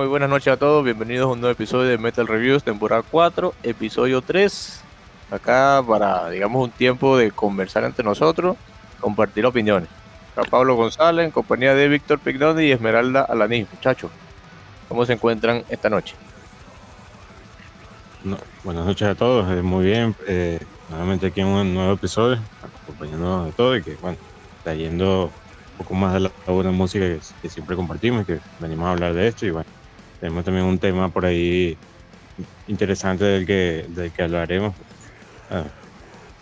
muy buenas noches a todos. Bienvenidos a un nuevo episodio de Metal Reviews, temporada 4, episodio 3. Acá para, digamos, un tiempo de conversar entre nosotros, compartir opiniones. Acá Pablo González, en compañía de Víctor Pignoni y Esmeralda Alaní. Muchachos, ¿cómo se encuentran esta noche? No, buenas noches a todos, eh, muy bien. Eh, nuevamente aquí en un nuevo episodio, acompañándonos de todo y que, bueno, trayendo un poco más de la buena música que, que siempre compartimos y que venimos a hablar de esto. Y bueno, tenemos también un tema por ahí interesante del que, del que hablaremos. Ah,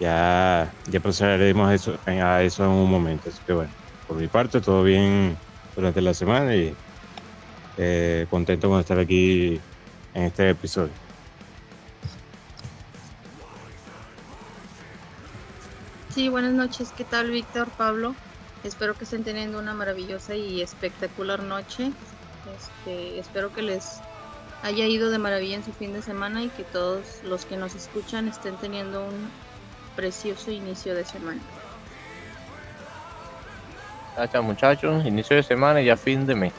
ya, ya procederemos eso, a eso en un momento. Así que bueno, por mi parte, todo bien durante la semana y eh, contento con estar aquí en este episodio. Sí, buenas noches. ¿Qué tal, Víctor, Pablo? Espero que estén teniendo una maravillosa y espectacular noche. Este, espero que les haya ido de maravilla en su fin de semana y que todos los que nos escuchan estén teniendo un precioso inicio de semana. Gracias muchachos, inicio de semana y ya fin de mes.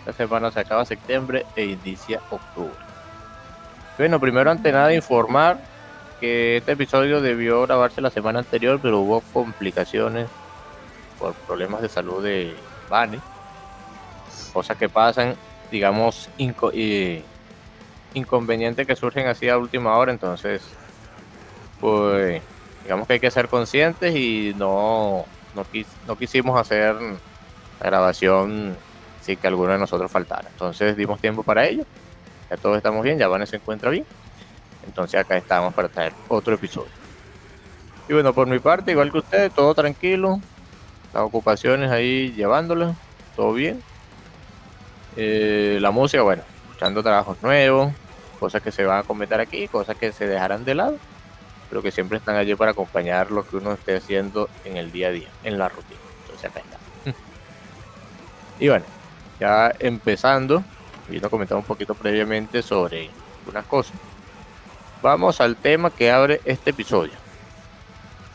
Esta semana se acaba septiembre e inicia octubre. Bueno, primero ante nada informar que este episodio debió grabarse la semana anterior, pero hubo complicaciones por problemas de salud de Bani. Cosas que pasan, digamos, inconvenientes que surgen así a última hora. Entonces, pues, digamos que hay que ser conscientes y no, no, no quisimos hacer la grabación sin que alguno de nosotros faltara. Entonces dimos tiempo para ello. Ya todos estamos bien, ya Vane se encuentra bien. Entonces acá estamos para traer otro episodio. Y bueno, por mi parte, igual que ustedes, todo tranquilo, las ocupaciones ahí llevándolas, todo bien. Eh, la música, bueno, escuchando trabajos nuevos, cosas que se van a comentar aquí, cosas que se dejarán de lado, pero que siempre están allí para acompañar lo que uno esté haciendo en el día a día, en la rutina. Entonces acá está. y bueno, ya empezando, vino a comentar un poquito previamente sobre unas cosas. Vamos al tema que abre este episodio.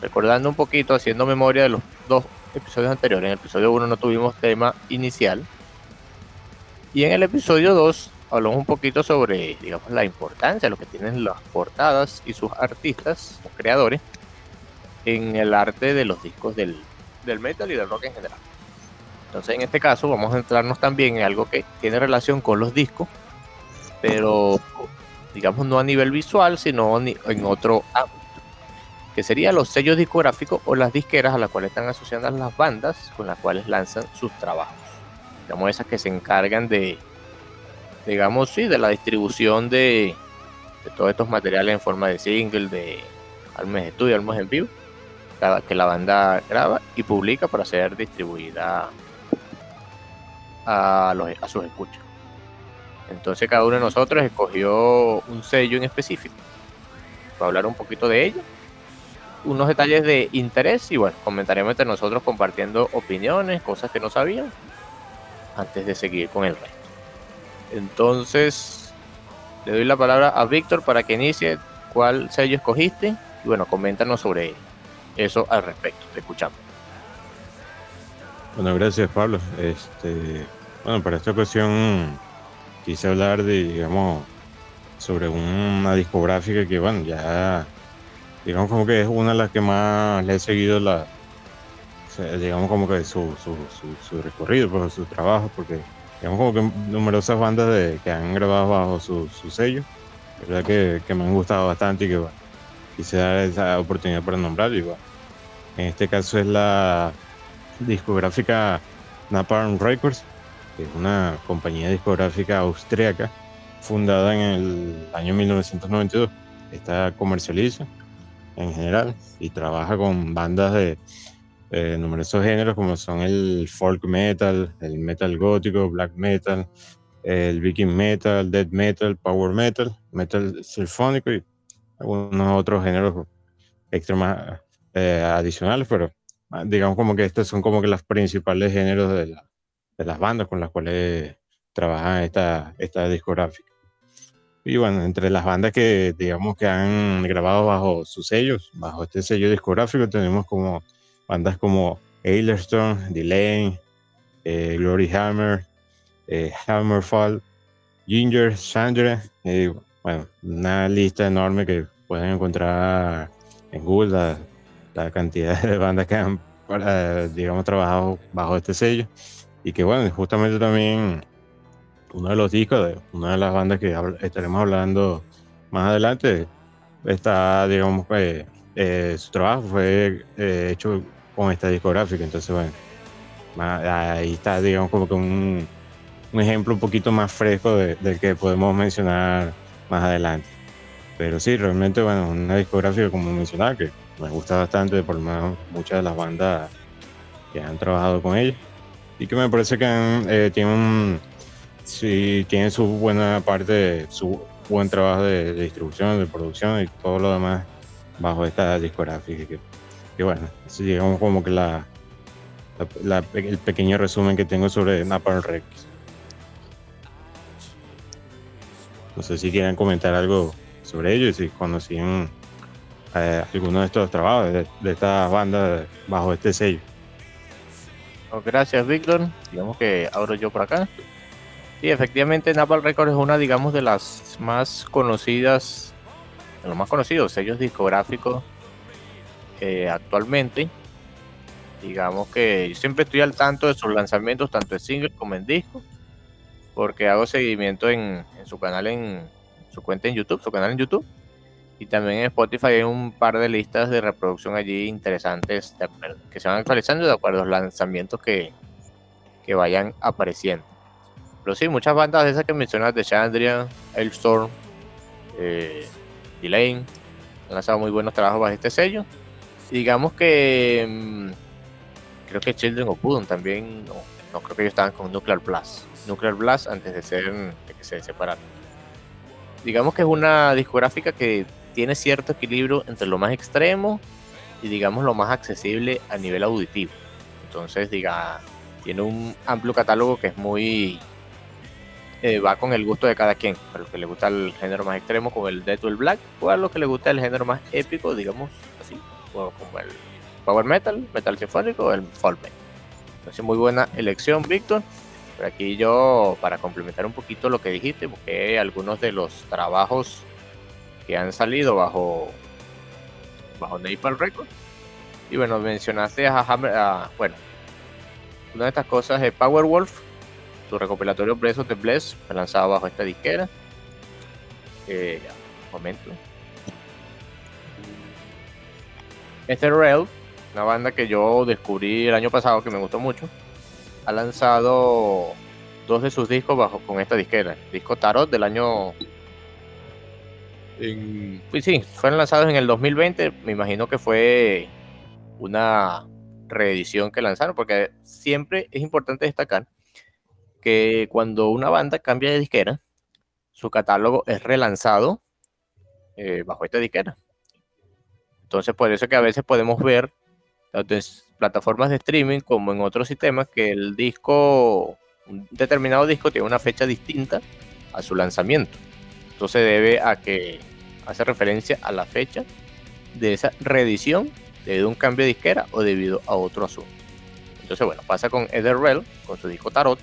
Recordando un poquito, haciendo memoria de los dos episodios anteriores. En el episodio 1 no tuvimos tema inicial. Y en el episodio 2 hablamos un poquito sobre, digamos, la importancia, lo que tienen las portadas y sus artistas, sus creadores, en el arte de los discos del, del metal y del rock en general. Entonces, en este caso, vamos a centrarnos también en algo que tiene relación con los discos, pero digamos no a nivel visual, sino en otro ámbito que serían los sellos discográficos o las disqueras a las cuales están asociadas las bandas con las cuales lanzan sus trabajos. Digamos, esas que se encargan de, digamos, sí, de la distribución de, todos estos materiales en forma de single, de álbumes de estudio, álbumes en vivo, que la banda graba y publica para ser distribuida a, a sus escuchas. Entonces cada uno de nosotros escogió un sello en específico para hablar un poquito de ello unos detalles de interés y bueno, comentaremos entre nosotros compartiendo opiniones, cosas que no sabían, antes de seguir con el resto. Entonces, le doy la palabra a Víctor para que inicie cuál sello escogiste y bueno, coméntanos sobre eso al respecto. Te escuchamos. Bueno, gracias Pablo. Este, bueno, para esta ocasión quise hablar de, digamos, sobre una discográfica que, bueno, ya digamos como que es una de las que más le he seguido la, digamos como que su, su, su, recorrido, pues, su trabajo, porque digamos como que numerosas bandas de, que han grabado bajo su, su sello, verdad que, que, me han gustado bastante y que bueno, quise dar esa oportunidad para nombrar igual. En este caso es la discográfica Napalm Records, que es una compañía discográfica austríaca fundada en el año 1992. Está comercializa en general y trabaja con bandas de numerosos géneros como son el folk metal, el metal gótico, black metal, el viking metal, death metal, power metal, metal sinfónico y algunos otros géneros extra eh, adicionales, pero ah, digamos como que estos son como que los principales géneros de, de las bandas con las cuales trabaja esta, esta discográfica. Y bueno, entre las bandas que digamos que han grabado bajo sus sellos, bajo este sello discográfico, tenemos como bandas como Ailerstone, Delane, eh, Glory Hammer, eh, Hammerfall, Ginger, Sandra, eh, bueno, una lista enorme que pueden encontrar en Google, la, cantidad de bandas que han, digamos, trabajado bajo este sello. Y que bueno, justamente también uno de los discos de una de las bandas que estaremos hablando más adelante está, digamos, pues, su trabajo fue hecho con esta discográfica. Entonces, bueno, ahí está, digamos, como que un, un ejemplo un poquito más fresco de, del que podemos mencionar más adelante. Pero sí, realmente, bueno, una discográfica, como mencionaba, que me gusta bastante, por lo menos muchas de las bandas que han trabajado con ella. Y que me parece que eh, tienen, sí, tienen su buena parte, su buen trabajo de, distribución, de producción y todo lo demás bajo esta discográfica. Que, que bueno, digamos como que la, el pequeño resumen que tengo sobre Napalm Rex. No sé si quieren comentar algo sobre ello y si conocían eh, alguno de estos trabajos de, de estas bandas bajo este sello. Oh, gracias, Víctor. Digamos que abro yo por acá. Sí, efectivamente, Napalm Records es una, digamos, de las más conocidas, los más conocidos sellos discográficos eh, actualmente. Digamos que yo siempre estoy al tanto de sus lanzamientos, tanto en single como en disco, porque hago seguimiento en, su canal, en su cuenta en YouTube, su canal en YouTube. Y también en Spotify hay un par de listas de reproducción allí interesantes que se van actualizando de acuerdo a los lanzamientos que, que vayan apareciendo. Pero sí, muchas bandas de esas que mencionas de Chandria, Elstorm, eh, Elaine, han lanzado muy buenos trabajos bajo este sello digamos que mm, creo que Children of Bodom también, no, creo que ellos estaban con Nuclear Blast. Nuclear Blast antes de, ser, de que se separaran. Digamos que es una discográfica que tiene cierto equilibrio entre lo más extremo y digamos lo más accesible a nivel auditivo. Entonces, diga, tiene un amplio catálogo que es muy eh, va con el gusto de cada quien. A los que le gusta el género más extremo, como el Death o el Black, o a los que le gusta el género más épico, digamos así, como el power metal, metal sinfónico o el folk metal. Entonces, muy buena elección, Víctor. Por aquí yo, para complementar un poquito lo que dijiste, busqué algunos de los trabajos que han salido bajo bajo Napalm Records. Y bueno, mencionaste a, Hammer, bueno, una de estas cosas es Powerwolf, su recopilatorio Breath of the Bless, fue lanzado bajo esta disquera. Eh, momento. Rail, una banda que yo descubrí el año pasado que me gustó mucho, ha lanzado dos de sus discos bajo con esta disquera. disco Tarot del año. pues sí, fueron lanzados en el 2020. Me imagino que fue una reedición que lanzaron, porque siempre es importante destacar que cuando una banda cambia de disquera, su catálogo es relanzado eh, bajo esta disquera. Entonces, por eso que a veces podemos ver, tanto en plataformas de streaming como en otros sistemas, que el disco, un determinado disco tiene una fecha distinta a su lanzamiento. Entonces debe a que hace referencia a la fecha de esa reedición debido a un cambio de disquera o debido a otro asunto. Entonces, bueno, pasa con Etherrel, con su disco Tarot,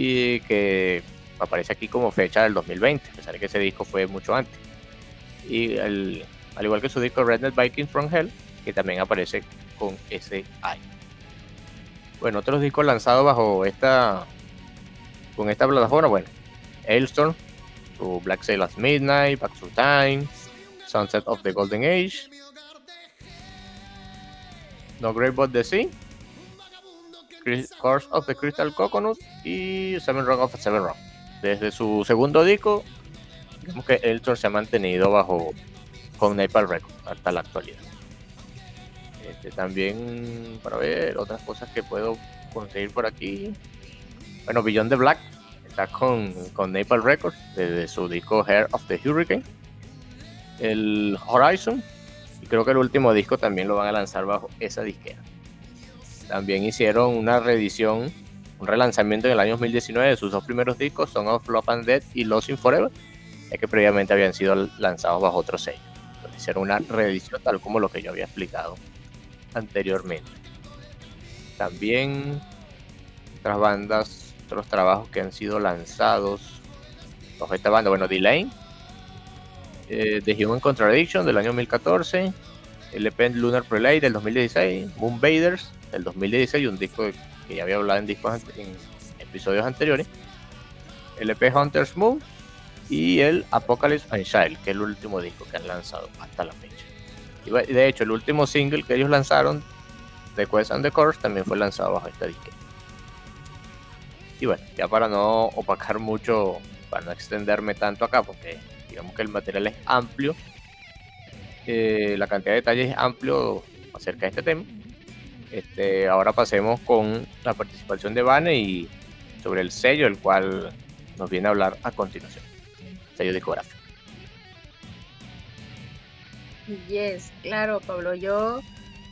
y que aparece aquí como fecha del 2020, a pesar de que ese disco fue mucho antes. Y el, al igual que su disco Redneck Vikings from Hell, que también aparece con ese I. Bueno, otros discos lanzados bajo esta con esta plataforma, bueno, Hailstorm, su Black Sailors Midnight, Back to Time, Sunset of the Golden Age, No Great But the Sea, Course of the Crystal Coconut y Seven Rock of Seven Rock. Desde su segundo disco, digamos que Elton se ha mantenido bajo con Napalm Records hasta la actualidad. Este, también para ver otras cosas que puedo conseguir por aquí. Bueno, Beyond the Black está con, con Napalm Records desde su disco Hair of the Hurricane. El Horizon, y creo que el último disco también lo van a lanzar bajo esa disquera. También hicieron una reedición, un relanzamiento en el año 2019 de sus dos primeros discos, Son of Love and Death y Lost in Forever, que previamente habían sido lanzados bajo otro sello. Entonces hicieron una reedición tal como lo que yo había explicado anteriormente. También otras bandas, otros trabajos que han sido lanzados bajo esta banda, bueno, Delay, eh, The Human Contradiction del año 2014, el EP Lunar Prelay del 2016, Moon Baders del 2016, un disco que ya había hablado en discos en episodios anteriores, el EP Hunter's Moon y el Apocalypse and Child, que es el último disco que han lanzado hasta la fecha. Y de hecho, el último single que ellos lanzaron de Quest and the Course también fue lanzado bajo esta disquera. Y bueno, ya para no opacar mucho, para no extenderme tanto acá, porque digamos que el material es amplio, eh, la cantidad de detalles es amplio acerca de este tema. Este, ahora pasemos con la participación de Vane y sobre el sello, el cual nos viene a hablar a continuación. Sello discográfico. Yes, claro, Pablo. Yo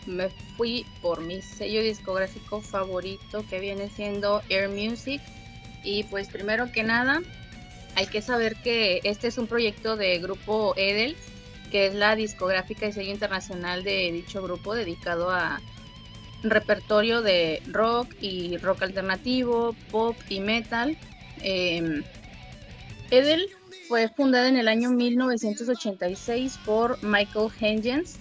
me fui por mi sello discográfico favorito que viene siendo Air Music. Y pues primero que nada, hay que saber que este es un proyecto de grupo Edel, que es la discográfica y sello internacional de dicho grupo dedicado a repertorio de rock y rock alternativo, pop y metal. Em, Edel fue fundada en el año 1986 por Michael Hengens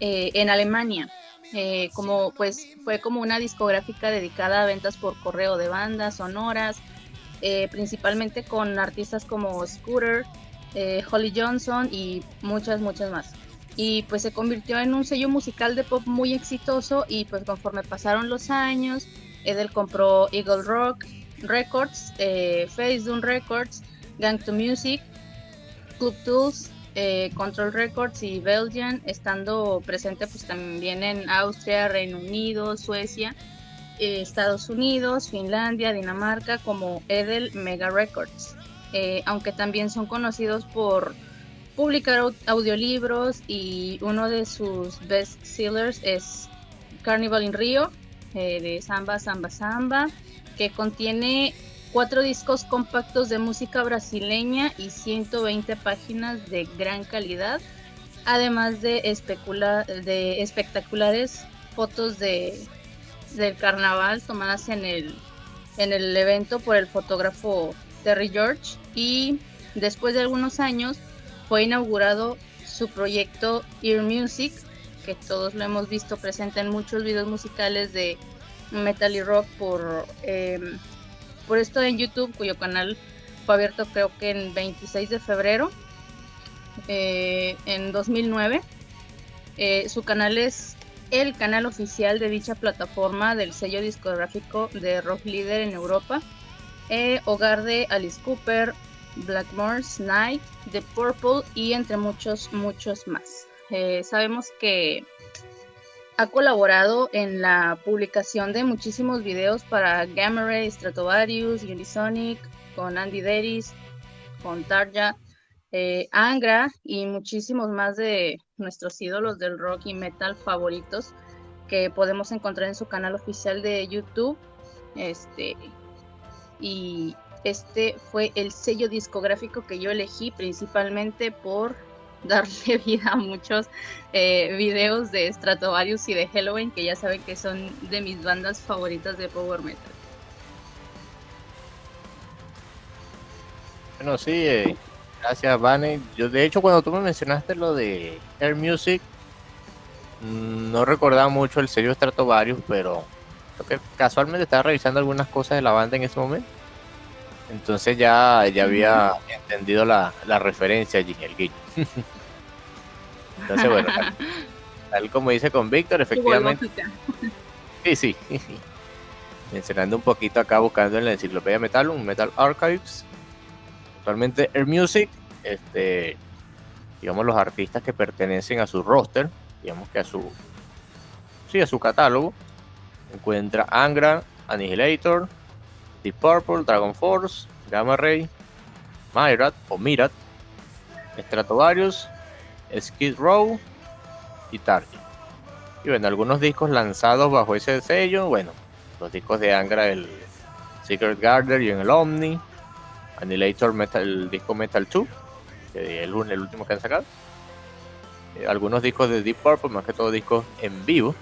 eh, en Alemania. Eh, como pues fue como una discográfica dedicada a ventas por correo de bandas sonoras, eh, principalmente con artistas como Scooter, Holly Johnson y muchas muchas más y pues se convirtió en un sello musical de pop muy exitoso y pues conforme pasaron los años, Edel compró Eagle Rock Records, eh, Face Doom Records, Gang to Music, Club Tools, eh, Control Records y Belgian, estando presente pues también en Austria, Reino Unido, Suecia, eh, Estados Unidos, Finlandia, Dinamarca como Edel Mega Records, eh, aunque también son conocidos por publicar audiolibros y uno de sus best sellers es Carnival in Rio eh, de Samba Samba Samba que contiene cuatro discos compactos de música brasileña y 120 páginas de gran calidad además de, de espectaculares fotos de, del carnaval tomadas en el, en el evento por el fotógrafo Terry George. Y después de algunos años fue inaugurado su proyecto Ear Music, que todos lo hemos visto presente en muchos videos musicales de metal y rock por, em, por esto en YouTube, cuyo canal fue abierto creo que en 26 de febrero eh, en 2009. Eh, su canal es el canal oficial de dicha plataforma del sello discográfico de rock líder en Europa, eh, hogar de Alice Cooper, Blackmore's Night, The Purple y entre muchos, muchos más. Eh, sabemos que ha colaborado en la publicación de muchísimos videos para Gamma Ray, Stratovarius, Unisonic, con Andy Deris, con Tarja, eh, Angra y muchísimos más de nuestros ídolos del rock y metal favoritos que podemos encontrar en su canal oficial de YouTube. Este, y este fue el sello discográfico que yo elegí principalmente por darle vida a muchos eh, videos de Stratovarius y de Halloween que ya saben que son de mis bandas favoritas de power metal. Bueno, sí, eh, Gracias, Vane. Yo, de hecho, cuando tú me mencionaste lo de Air Music, mm, no recordaba mucho el sello Stratovarius, pero creo que casualmente estaba revisando algunas cosas de la banda en ese momento. Entonces ya, ya había entendido la, la referencia allí, el guiño. Entonces, bueno, tal, tal como dice con Víctor, efectivamente. Sí, sí. Mencionando un poquito acá, buscando en la enciclopedia Metal, un Metal Archives. Actualmente Air Music, este, digamos los artistas que pertenecen a su roster, digamos que a su, sí, a su catálogo, encuentra Angra, Annihilator, Deep Purple, Dragon Force, Gamma Ray, Myrat o Mirat, Stratovarius, Skid Row y Target. Y bueno, algunos discos lanzados bajo ese sello, bueno, los discos de Angra, el Secret Garden y en el Omni, Annihilator Metal, el disco Metal 2, que es el, último que han sacado. Eh, algunos discos de Deep Purple, más que todo discos en vivo,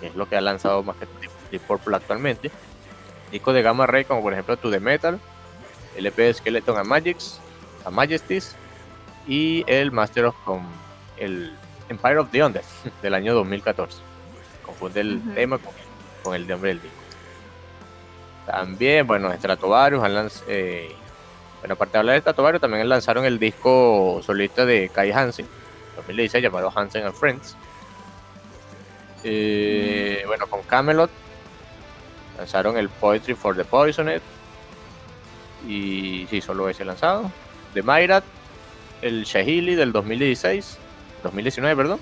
que es lo que ha lanzado más que Deep Purple actualmente. Discos de Gamma Ray, como por ejemplo To The Metal, LP de Skeleton and Magics, a Majesties y el Master of Com- el Empire of the Undead del año 2014. Confunde el tema con, con el nombre del disco. También, bueno, Stratovarius han lanz- eh, bueno, aparte de hablar de Stratovarius, también lanzaron el disco solista de Kai Hansen, 2016, llamado Hansen and Friends. Eh, Bueno, con Camelot lanzaron el Poetry for the Poisoned. Y sí, solo ese lanzado. De Myrat, el Shahili del 2016, 2019, perdón.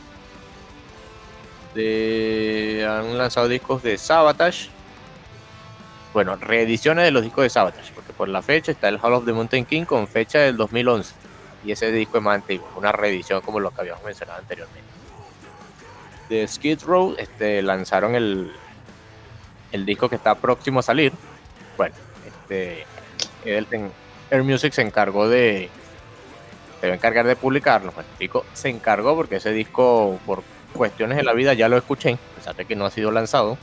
Han lanzado discos de Sabotage. Bueno, reediciones de los discos de Sabotage, porque por la fecha está el Hall of the Mountain King con fecha del 2011. Y ese disco es más antiguo, una reedición como lo que habíamos mencionado anteriormente. De Skid Row este, lanzaron el, el disco que está próximo a salir. Bueno, este, el- en- Air Music se encargó de. Se va a encargar de publicarlo. El disco se encargó porque ese disco, por cuestiones de la vida, ya lo escuché, a pesar de que no ha sido lanzado.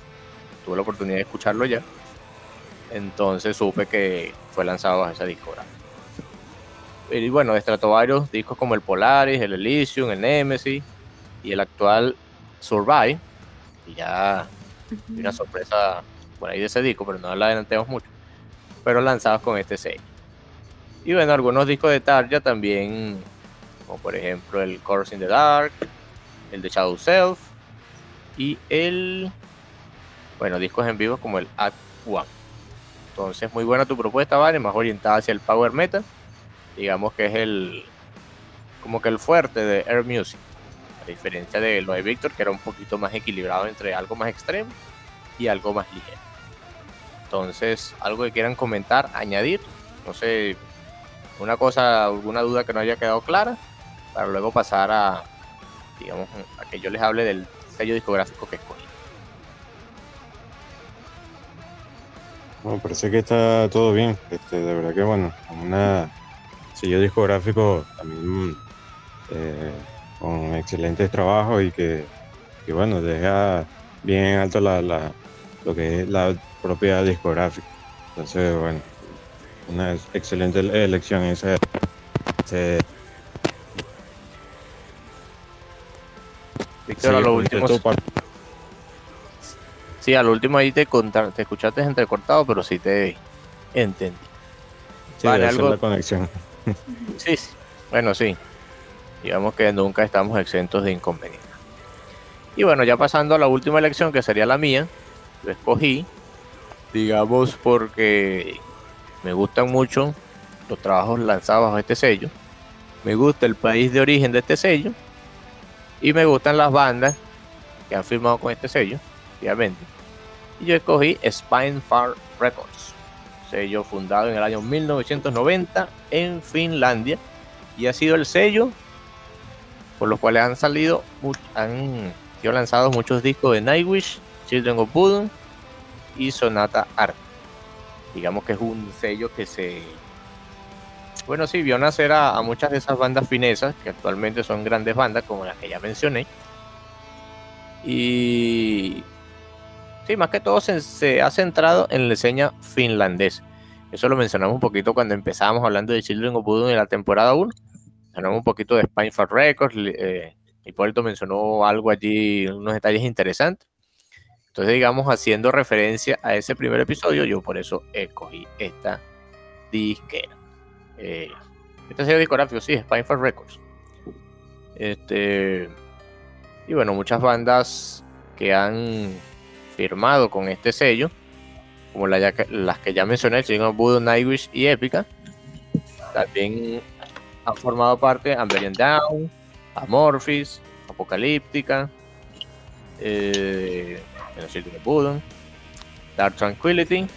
Tuve la oportunidad de escucharlo ya. Entonces supe que fue lanzado bajo esa discográfica. Y bueno, destrató varios discos como el Polaris, el Elysium, el Nemesis y el actual Survive. Y ya una sorpresa por ahí de ese disco, pero no la adelantemos mucho. Pero lanzados con este sello. Y bueno, algunos discos de Tarja también, como por ejemplo el Course in the Dark, el de Shadow Self y el, bueno, discos en vivo como el Act One. Entonces, muy buena tu propuesta, Vale, más orientada hacia el Power Metal. Digamos que es el, como que el fuerte de Air Music. A diferencia de lo de Victor, que era un poquito más equilibrado entre algo más extremo y algo más ligero. Entonces, algo que quieran comentar, añadir, no sé, una cosa, alguna duda que no haya quedado clara, para luego pasar a, digamos, a que yo les hable del sello discográfico que escogí. Bueno, parece que está todo bien. Este, de verdad que bueno, una sello discográfico también eh, con excelentes trabajos y que, que, bueno, deja bien alto la, la- lo que es la propia discográfica. Entonces, bueno, una ex- excelente ele- elección esa. ese- Víctor, a sí, lo con último, sí, a lo último ahí te contar, te escuchaste entrecortado, pero sí te entendí. sí, Vale, algo- la conexión. Sí, sí. Bueno, sí. Digamos que nunca estamos exentos de inconvenientes. Y bueno, ya pasando a la última elección, que sería la mía, lo escogí, digamos, porque me gustan mucho los trabajos lanzados bajo este sello. Me gusta el país de origen de este sello. Y me gustan las bandas que han firmado con este sello, obviamente. Y yo escogí Spinefar Records, sello fundado en el año 1990 en Finlandia y ha sido el sello por los cuales han salido han sido lanzados muchos discos de Nightwish, Children of Bodom y Sonata Art. Digamos que es un sello que se bueno, sí, vio nacer a, muchas de esas bandas finesas que actualmente son grandes bandas como las que ya mencioné. Y sí, más que todo se, ha centrado en la escena finlandesa. Eso lo mencionamos un poquito cuando empezamos hablando de Children of Voodoo en la temporada 1. Mencionamos un poquito de Spinefarm Records. Eh, Hipólito mencionó algo allí, unos detalles interesantes. Entonces, digamos, haciendo referencia a ese primer episodio, yo por eso escogí esta disquera. Eh, este sello discográfico, sí, Spinefarm Records. Este, y bueno, muchas bandas que han firmado con este sello, como las que ya mencioné, of Voodoo, Nightwish y Epica, también han formado parte Amberian Down, Amorphis, Apocalíptica, eh, Dark Tranquility,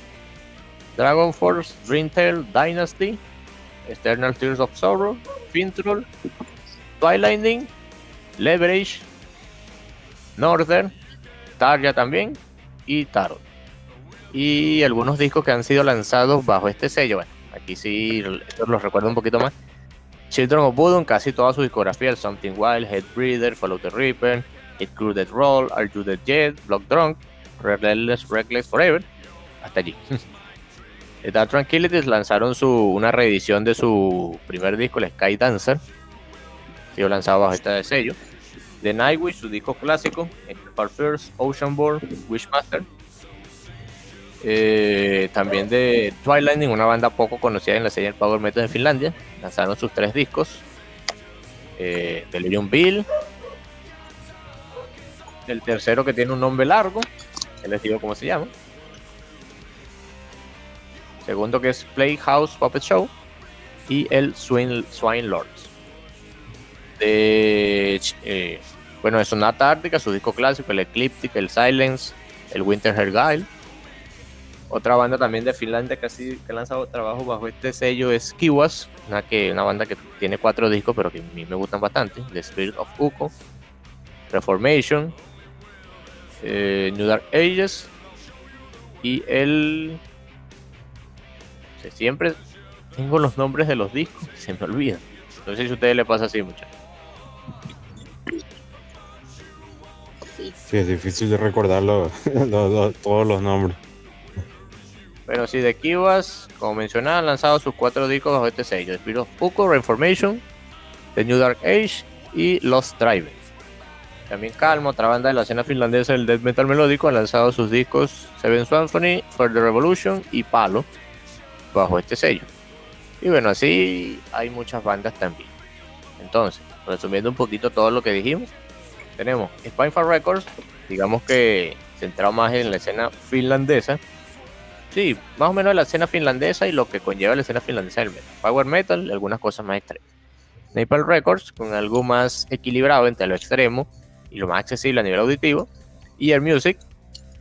Dragon Force, Dreamtail, Dynasty, Eternal Tears of Sorrow, Fintroll, Twilightning, Leverage, Northern, Tarja también y Tarot. Y algunos discos que han sido lanzados bajo este sello. Bueno, aquí sí los recuerdo un poquito más. Children of Voodoo, casi toda su discografía, el Something Wild, Headbreeder, Follow the Reaper, It Crew Dead Roll, Are You Dead Jet, Block Drunk, Relentless Reckless Forever, hasta allí. The Dark Tranquilities lanzaron su, una reedición de su primer disco, el Sky Dancer, que lanzado bajo este sello. The Nightwish, su disco clásico, Far First, Oceanborn, Wishmaster. Eh, también de Twilight, una banda poco conocida en la serie Power Metal de Finlandia. Lanzaron sus tres discos. Eh, Delirium Bill. El tercero que tiene un nombre largo. Que les cómo se llama. Segundo que es Playhouse Puppet Show. Y el Swine, Swine Lords. De, eh, bueno, es una Ártica, su disco clásico, el Ecliptic, el Silence, el Winter Hair Guile. Otra banda también de Finlandia que, ha lanzado trabajo bajo este sello es Kiwas, una, que, una banda que tiene cuatro discos, pero que a mí me gustan bastante. The Spirit of Uko, Reformation, eh, New Dark Ages y el... siempre tengo los nombres de los discos, se me olvidan. No sé si a ustedes les pasa así, muchachos. Sí, es difícil de recordarlo todos los nombres. Pero sí, de Kivas, como mencionaba, han lanzado sus cuatro discos bajo este sello: Spirit of Puko, Reformation, The New Dark Age y Lost Drive. También Calmo, otra banda de la escena finlandesa del death metal melódico, han lanzado sus discos Seven Symphony, For the Revolution y Palo bajo este sello. Y bueno, así hay muchas bandas también. Entonces, resumiendo un poquito todo lo que dijimos, tenemos Spinefarm Records, digamos que centrado más en la escena finlandesa, Sí, más o menos la escena finlandesa y lo que conlleva la escena finlandesa del metal. Power metal, algunas cosas más extremas. Napalm Records, con algo más equilibrado entre lo extremo y lo más accesible a nivel auditivo. Y Air Music,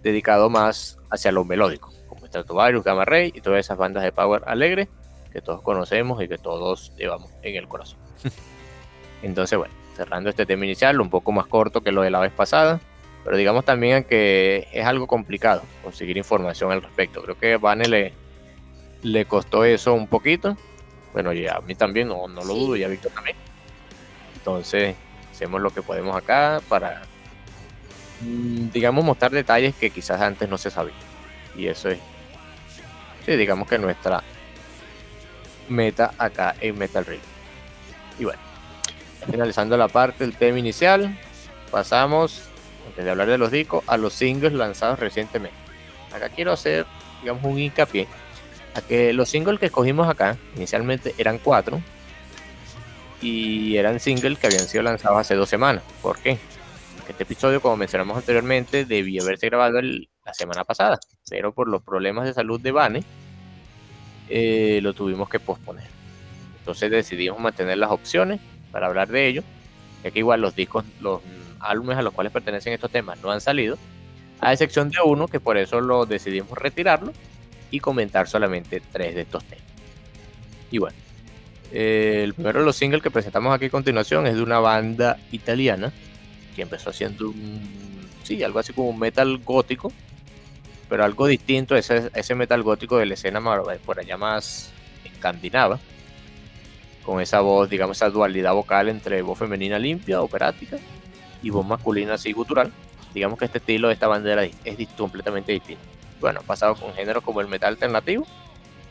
dedicado más hacia lo melódico, como Stratovarius, Gamma Ray y todas esas bandas de power alegre que todos conocemos y que todos llevamos en el corazón. Entonces, bueno, cerrando este tema inicial, un poco más corto que lo de la vez pasada, pero digamos también que es algo complicado conseguir información al respecto. Creo que a Vane le, le costó eso un poquito. Bueno, y a mí también, no, no lo dudo, y a Víctor también. Entonces, hacemos lo que podemos acá para, mm, digamos, mostrar detalles que quizás antes no se sabían. Y eso es, sí, digamos que nuestra meta acá en Metal Ring. Y bueno, finalizando la parte del tema inicial, pasamos antes de hablar de los discos, a los singles lanzados recientemente. Acá quiero hacer, digamos, un hincapié a que los singles que escogimos acá, inicialmente eran cuatro, y eran singles que habían sido lanzados hace dos semanas. ¿Por qué? Porque este episodio, como mencionamos anteriormente, debía haberse grabado la semana pasada, pero por los problemas de salud de Vane, eh, lo tuvimos que posponer. Entonces decidimos mantener las opciones para hablar de ello, ya que igual los discos, los álbumes a los cuales pertenecen estos temas no han salido, a excepción de uno que por eso lo decidimos retirarlo y comentar solamente tres de estos temas. Y bueno, eh, el primero de los singles que presentamos aquí a continuación es de una banda italiana que empezó haciendo un, sí, algo así como un metal gótico, pero algo distinto a ese, ese metal gótico de la escena por allá más escandinava, con esa voz, digamos, esa dualidad vocal entre voz femenina limpia, operática, y voz masculina así gutural, digamos que este estilo de esta bandera es, completamente distinto. Bueno, pasado con géneros como el metal alternativo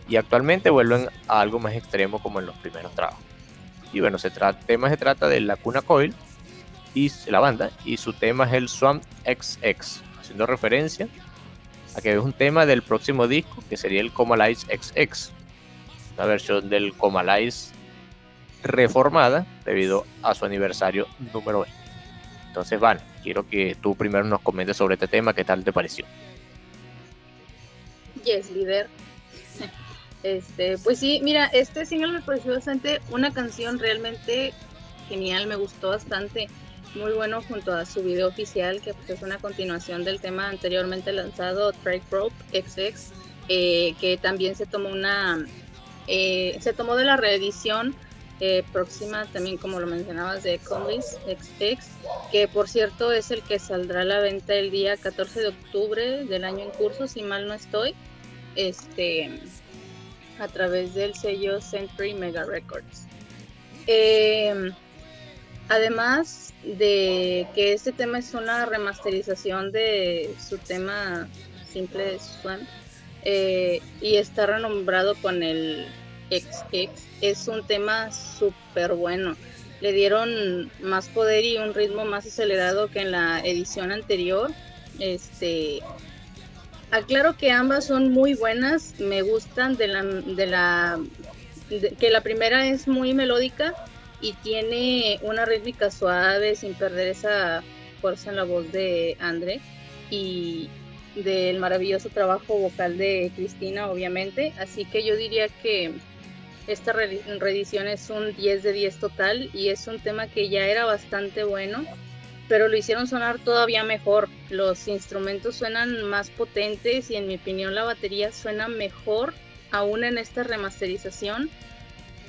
y actualmente vuelven a algo más extremo como en los primeros trabajos. Y bueno, se trata, tema se trata de la Cuna Coil y la banda y su tema es el Swamp XX, haciendo referencia a que es un tema del próximo disco que sería el Comalize XX, una versión del Comalize reformada debido a su aniversario número 20. Entonces, Van, quiero que tú primero nos comentes sobre este tema, qué tal te pareció. Yes, líder. Este, pues sí, mira, este single me pareció bastante una canción realmente genial, me gustó bastante, muy bueno junto a su video oficial, que pues, es una continuación del tema anteriormente lanzado, Trike Rope XX, eh, que también se tomó una, eh, se tomó de la reedición eh, próxima también como lo mencionabas de Conley's XX, que por cierto es el que saldrá a la venta el día 14 de octubre del año en curso, si mal no estoy, este, a través del sello Century Mega Records. Eh, además de que este tema es una remasterización de su tema simple Swan eh, y está renombrado con el XX es un tema súper bueno. Le dieron más poder y un ritmo más acelerado que en la edición anterior. Este, aclaro que ambas son muy buenas. Me gustan de la, de la que la primera es muy melódica y tiene una rítmica suave sin perder esa fuerza en la voz de André y del maravilloso trabajo vocal de Cristina, obviamente. Así que yo diría que esta reedición es un 10 de 10 total y es un tema que ya era bastante bueno, pero lo hicieron sonar todavía mejor. Los instrumentos suenan más potentes y en mi opinión la batería suena mejor aún en esta remasterización.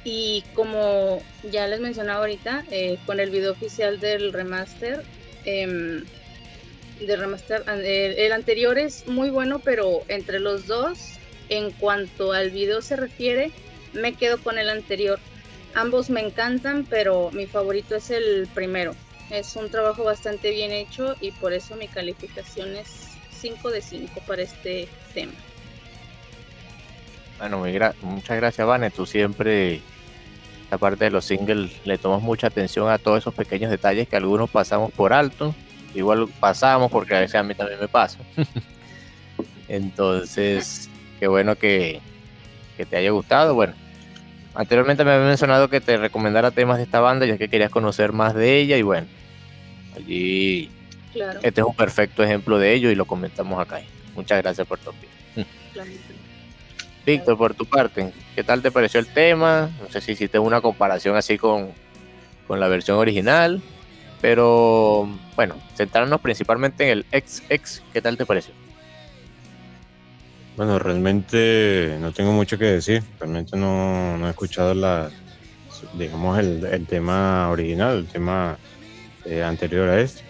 Y como ya les mencionaba ahorita, eh, con el video oficial del remaster, eh, remaster el anterior es muy bueno, pero entre los dos, en cuanto al video se refiere, me quedo con el anterior. Ambos me encantan, pero mi favorito es el primero. Es un trabajo bastante bien hecho y por eso mi calificación es 5 de 5 para este tema. Bueno, muchas gracias, Vane. Tú siempre, aparte de los singles, le tomas mucha atención a todos esos pequeños detalles que algunos pasamos por alto. Igual pasamos porque a veces a mí también me pasa. Entonces, qué bueno que, que te haya gustado. Bueno, Anteriormente me había mencionado que te recomendara temas de esta banda, ya que querías conocer más de ella y bueno, allí este es un perfecto ejemplo de ello y lo comentamos acá. Muchas gracias por tu opinión. Víctor, por tu parte, ¿qué tal te pareció el tema? No sé si hiciste una comparación así con, con la versión original, pero bueno, centrarnos principalmente en el XX, ¿qué tal te pareció? Bueno, realmente no tengo mucho que decir. Realmente no, he escuchado la, digamos, el, tema original, el tema eh, anterior a este.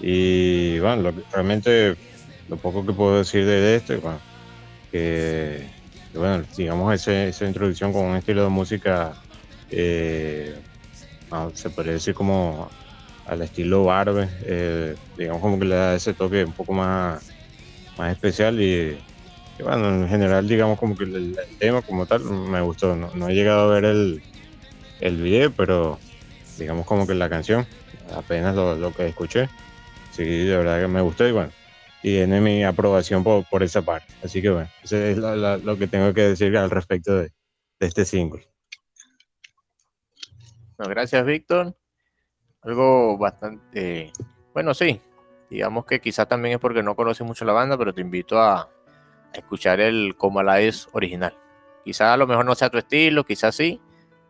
Y bueno, realmente lo poco que puedo decir de este, bueno, que, bueno, digamos, esa introducción con un estilo de música, eh, ah, se podría decir como al estilo Barbe, eh, digamos como que le da ese toque un poco más, más especial y bueno, en general, digamos como que el, tema como tal me gustó. No, he llegado a ver el, el video, pero digamos como que la canción, apenas lo, que escuché, sí, de verdad que me gustó y bueno, tiene mi aprobación por, por esa parte. Así que bueno, eso es lo que tengo que decir al respecto de, este single. gracias, Víctor. Algo bastante, bueno, sí, digamos que quizás también es porque no conoces mucho la banda, pero te invito a, escuchar el como la es original. Quizás a lo mejor no sea tu estilo, quizás sí,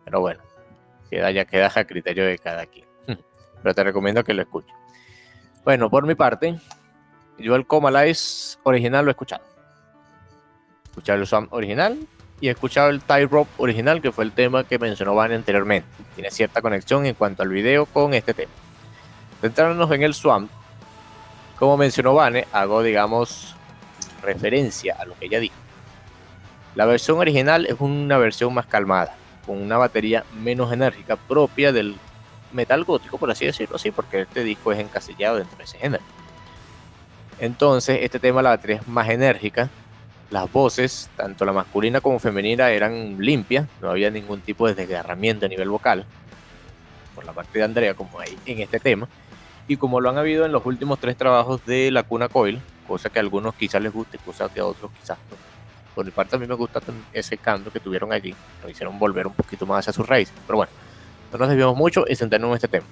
pero bueno, queda, ya queda a criterio de cada quien. Pero te recomiendo que lo escuches. Bueno, por mi parte, yo el Coma es original lo he escuchado. He escuchado el Swam original y he escuchado el Tie Rope original, que fue el tema que mencionó Van anteriormente. Tiene cierta conexión en cuanto al video con este tema. Centrándonos en el Swamp, como mencionó Vane, hago, digamos, referencia a lo que ella dijo. La versión original es una versión más calmada, con una batería menos enérgica propia del metal gótico, por así decirlo así, porque este disco es encasillado dentro de ese género. Entonces, este tema, la batería es más enérgica Las voces, tanto la masculina como femenina, eran limpias, no había ningún tipo de desgarramiento a nivel vocal, por la parte de Andrea, como hay en este tema, y como lo han habido en los últimos tres trabajos de la Cuna Coil, cosa que a algunos quizás les guste, cosa que a otros quizás no. Por mi parte, a mí me gusta ese cambio que tuvieron allí, lo hicieron volver un poquito más hacia sus raíces, pero bueno, no nos desviamos mucho y centrarnos en este tema.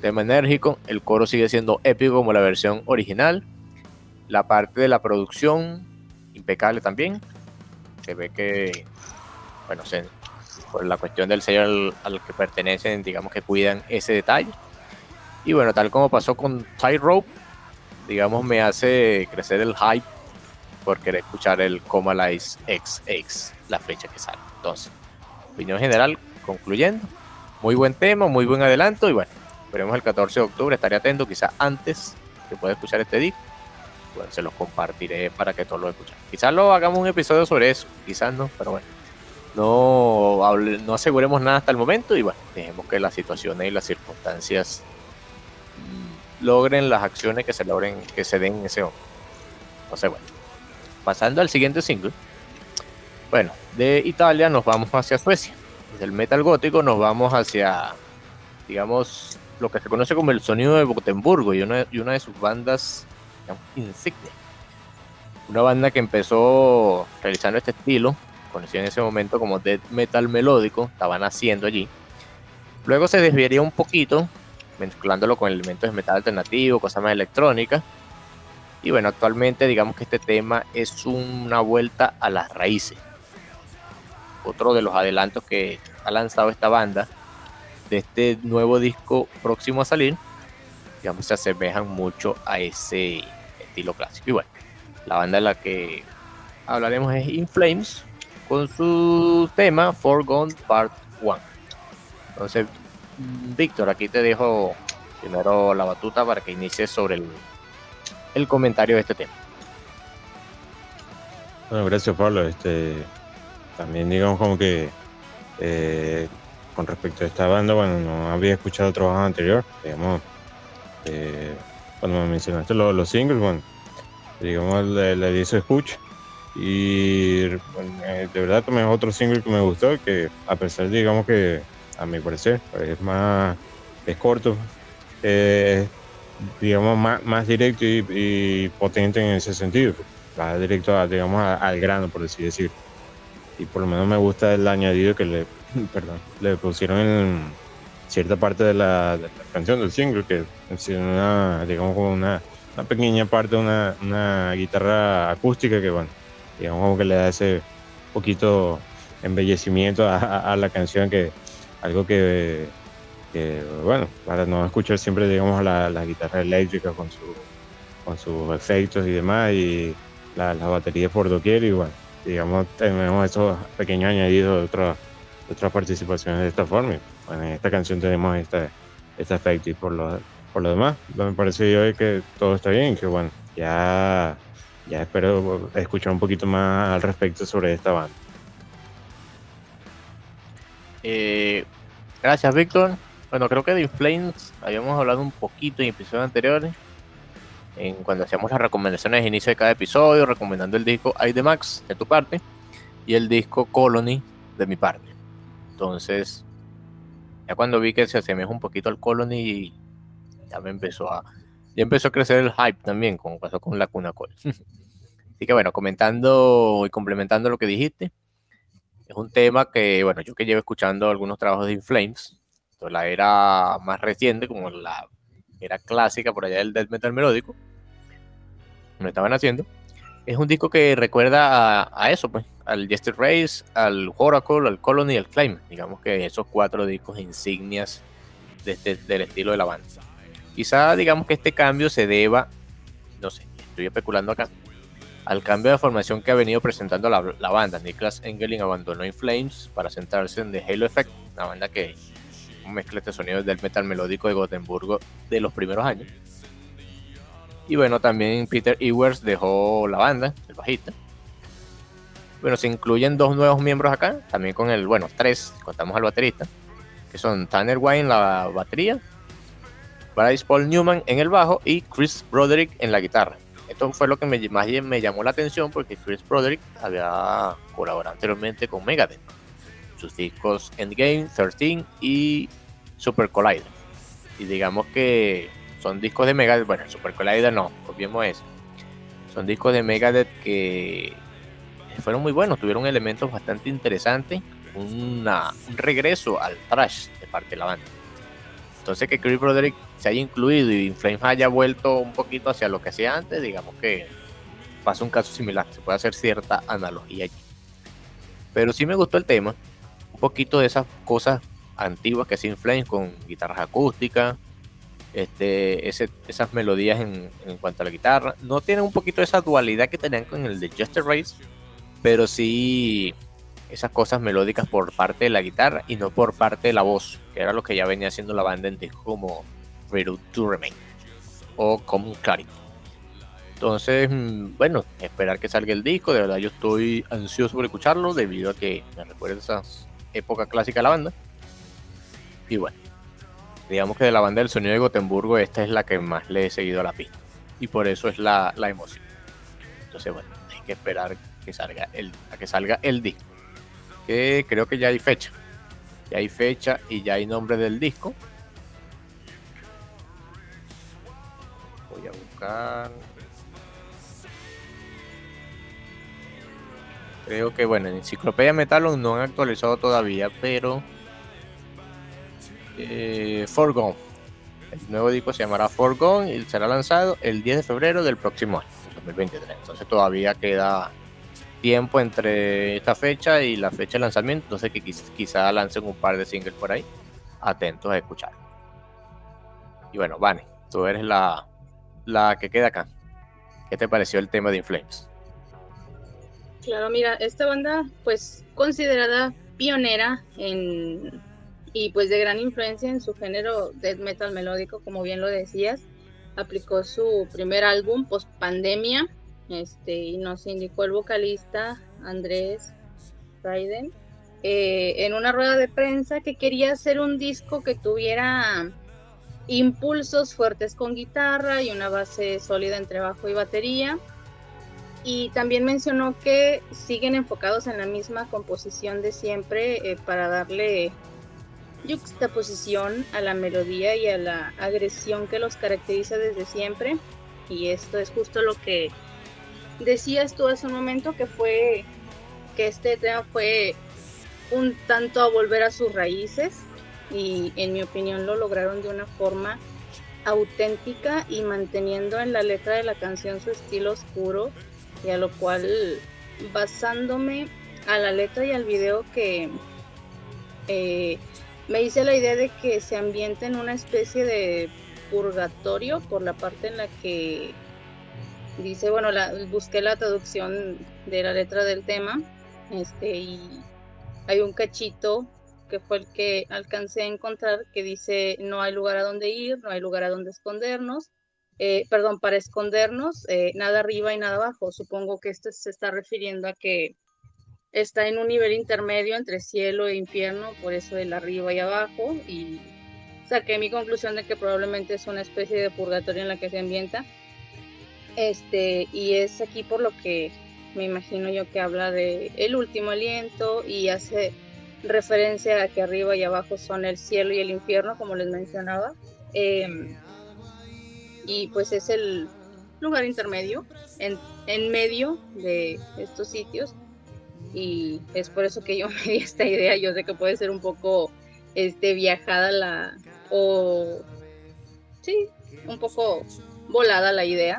Tema enérgico, el coro sigue siendo épico como la versión original, la parte de la producción impecable también. Se ve que, bueno, se, por la cuestión del sello al, que pertenecen, digamos que cuidan ese detalle. Y bueno, tal como pasó con Tightrope, digamos, me hace crecer el hype por querer escuchar el Comalize XX, la fecha que sale. Entonces, opinión general, concluyendo, muy buen tema, muy buen adelanto y bueno, veremos el 14 de octubre, estaré atento, quizás antes que pueda escuchar este disco bueno, se los compartiré para que todos lo escuchen. Quizás lo hagamos un episodio sobre eso, quizás no, pero bueno. No, no aseguremos nada hasta el momento y bueno, dejemos que las situaciones y las circunstancias logren las acciones que se logren, que se den en ese momento. Entonces, bueno, pasando al siguiente single. Bueno, de Italia nos vamos hacia Suecia. Del metal gótico nos vamos hacia, digamos, lo que se conoce como el sonido de Gotemburgo y una, y una de sus bandas Insignia. Una banda que empezó realizando este estilo, conocido en ese momento como death metal melódico, estaban haciendo allí. Luego se desviaría un poquito, mezclándolo con elementos de metal alternativo, cosas más electrónicas. Y bueno, actualmente digamos que este tema es una vuelta a las raíces. Otro de los adelantos que ha lanzado esta banda de este nuevo disco próximo a salir digamos, se asemejan mucho a ese estilo clásico. Y bueno, la banda de la que hablaremos es In Flames con su tema Forgone Part 1. Entonces, Víctor, aquí te dejo primero la batuta para que inicies sobre el, el comentario de este tema. Bueno, gracias Pablo. Este, también digamos como que eh, con respecto a esta banda, bueno, no había escuchado trabajo anterior, digamos, eh, cuando me mencionaste los, singles, bueno, digamos, le, le di su escucha. Y eh, de verdad también es otro single que me gustó, que a pesar, digamos que a mi parecer, es más, es corto, digamos, más, más directo y, potente en ese sentido. Va directo, digamos, al grano, por así decir. Y por lo menos me gusta el añadido que le, perdón, le pusieron en cierta parte de la, canción del single, que es una, digamos, como una, una pequeña parte, una, una guitarra acústica que, bueno, digamos, como que le da ese poquito embellecimiento a, la canción, que algo que, bueno, para no escuchar siempre, digamos, la, la guitarra eléctrica con, su, con sus efectos y demás, y las baterías por doquier, y bueno, digamos, tenemos esos pequeños añadidos de otras otras participaciones de esta forma. Bueno, en esta canción tenemos este, este efecto y por lo, por lo demás, me parece yo que todo está bien, que bueno, ya, ya espero escuchar un poquito más al respecto sobre esta banda. Eh, gracias, Víctor. Bueno, creo que de Inflames habíamos hablado un poquito en episodios anteriores, en cuando hacíamos las recomendaciones de inicio de cada episodio, recomendando el disco I Max de tu parte y el disco Colony de mi parte. Entonces, ya cuando vi que se asemeja un poquito al Colony, ya me empezó a, ya empezó a crecer el hype también, como pasó con la Cuna Col. Así que bueno, comentando y complementando lo que dijiste, es un tema que, bueno, yo que llevo escuchando algunos trabajos de Inflames, la era más reciente, como la era clásica por allá del death metal melódico, lo estaban haciendo, es un disco que recuerda a, a eso, pues, al Jester Race, al Oracle, al Colony y al Climb. Digamos que esos cuatro discos insignias de este, del estilo de la banda. Quizá digamos que este cambio se deba, no sé, estoy especulando acá, al cambio de formación que ha venido presentando la, banda. Niklas Engeling abandonó In Flames para centrarse en The Halo Effect, una banda que mezcla este sonido del metal melódico de Gotemburgo de los primeros años. Y bueno, también Peter Ewers dejó la banda, el bajista, bueno, se incluyen dos nuevos miembros acá, también con el, bueno, tres, contamos al baterista, que son Tanner Wine la batería, Bryce Paul Newman en el bajo y Chris Broderick en la guitarra. Esto fue lo que me, más me llamó la atención porque Chris Broderick había colaborado anteriormente con Megadeth. Sus discos Endgame, 13 y Super Collider. Y digamos que son discos de Megadeth, bueno, Super Collider no, obviemos eso. Son discos de Megadeth que fueron muy buenos, tuvieron elementos bastante interesantes, un regreso al trash de parte de la banda. Entonces que Chris Broderick se haya incluido y Flames haya vuelto un poquito hacia lo que hacía antes, digamos que pasa un caso similar, se puede hacer cierta analogía allí. Pero sí me gustó el tema, un poquito de esas cosas antiguas que hacía Flames con guitarras acústicas, este, esas melodías en, cuanto a la guitarra. No tienen un poquito esa dualidad que tenían con el de Just Race, pero sí esas cosas melódicas por parte de la guitarra y no por parte de la voz, que era lo que ya venía haciendo la banda en discos como Redo to Remain o Common Clarity. Entonces, mm, bueno, esperar que salga el disco, de verdad yo estoy ansioso por escucharlo debido a que me recuerda esas épocas clásicas de la banda. Y bueno, digamos que de la banda del sonido de Gotemburgo esta es la que más le he seguido a la pista y por eso es la, la emoción. Entonces, bueno, hay que esperar que salga el, a que salga el disco que creo que ya hay fecha. Ya hay fecha y ya hay nombre del disco. Voy a buscar. Creo que bueno, en Enciclopedia Metalon no han actualizado todavía, pero eh, Forgone. El nuevo disco se llamará Forgone y será lanzado el 10 de febrero del próximo año, 2023. Entonces todavía queda tiempo entre esta fecha y la fecha de lanzamiento, entonces que quizá lancen un par de singles por ahí. Atentos a escuchar. Y bueno, Vane, tú eres la, la que queda acá. ¿Qué te pareció el tema de Inflames? Claro, mira, esta banda, pues considerada pionera en y pues de gran influencia en su género death metal melódico, como bien lo decías, aplicó su primer álbum post pandemia este, y nos indicó el vocalista Andrés Raiden eh, en una rueda de prensa que quería hacer un disco que tuviera impulsos fuertes con guitarra y una base sólida entre bajo y batería. Y también mencionó que siguen enfocados en la misma composición de siempre eh, para darle juxtaposición a la melodía y a la agresión que los caracteriza desde siempre. Y esto es justo lo que decías tú hace un momento que fue que este tema fue un tanto a volver a sus raíces y en mi opinión lo lograron de una forma auténtica y manteniendo en la letra de la canción su estilo oscuro y a lo cual basándome a la letra y al video que eh, me hice la idea de que se ambiente en una especie de purgatorio por la parte en la que dice, bueno, la, busqué la traducción de la letra del tema, este, y hay un cachito que fue el que alcancé a encontrar que dice, no hay lugar a donde ir, no hay lugar a donde escondernos, eh, perdón, para escondernos, eh, nada arriba y nada abajo. Supongo que esto se está refiriendo a que está en un nivel intermedio entre cielo e infierno, por eso el arriba y abajo, y saqué mi conclusión de que probablemente es una especie de purgatorio en la que se ambienta este, y es aquí por lo que me imagino yo que habla de el último aliento y hace referencia a que arriba y abajo son el cielo y el infierno, como les mencionaba. Em, y pues es el lugar intermedio, en, en, medio de estos sitios. Y es por eso que yo me di esta idea. Yo sé que puede ser un poco este, viajada la. o. sí, un poco volada la idea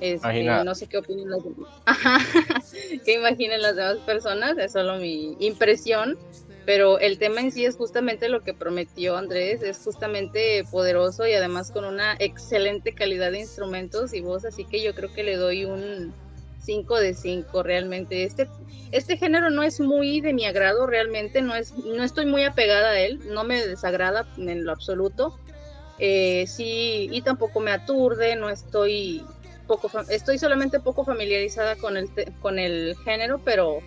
este, no sé qué opinan las demás. ¿Qué imaginen las demás personas? Es solo mi impresión. Pero el tema en sí es justamente lo que prometió Andrés, es justamente poderoso y además con una excelente calidad de instrumentos y voz, así que yo creo que le doy un 5 de 5 realmente. Este, este género no es muy de mi agrado realmente, no, es, no estoy muy apegada a él, no me desagrada en lo absoluto. Eh, sí, y tampoco me aturde, no estoy poco, estoy solamente poco familiarizada con el, con el género, pero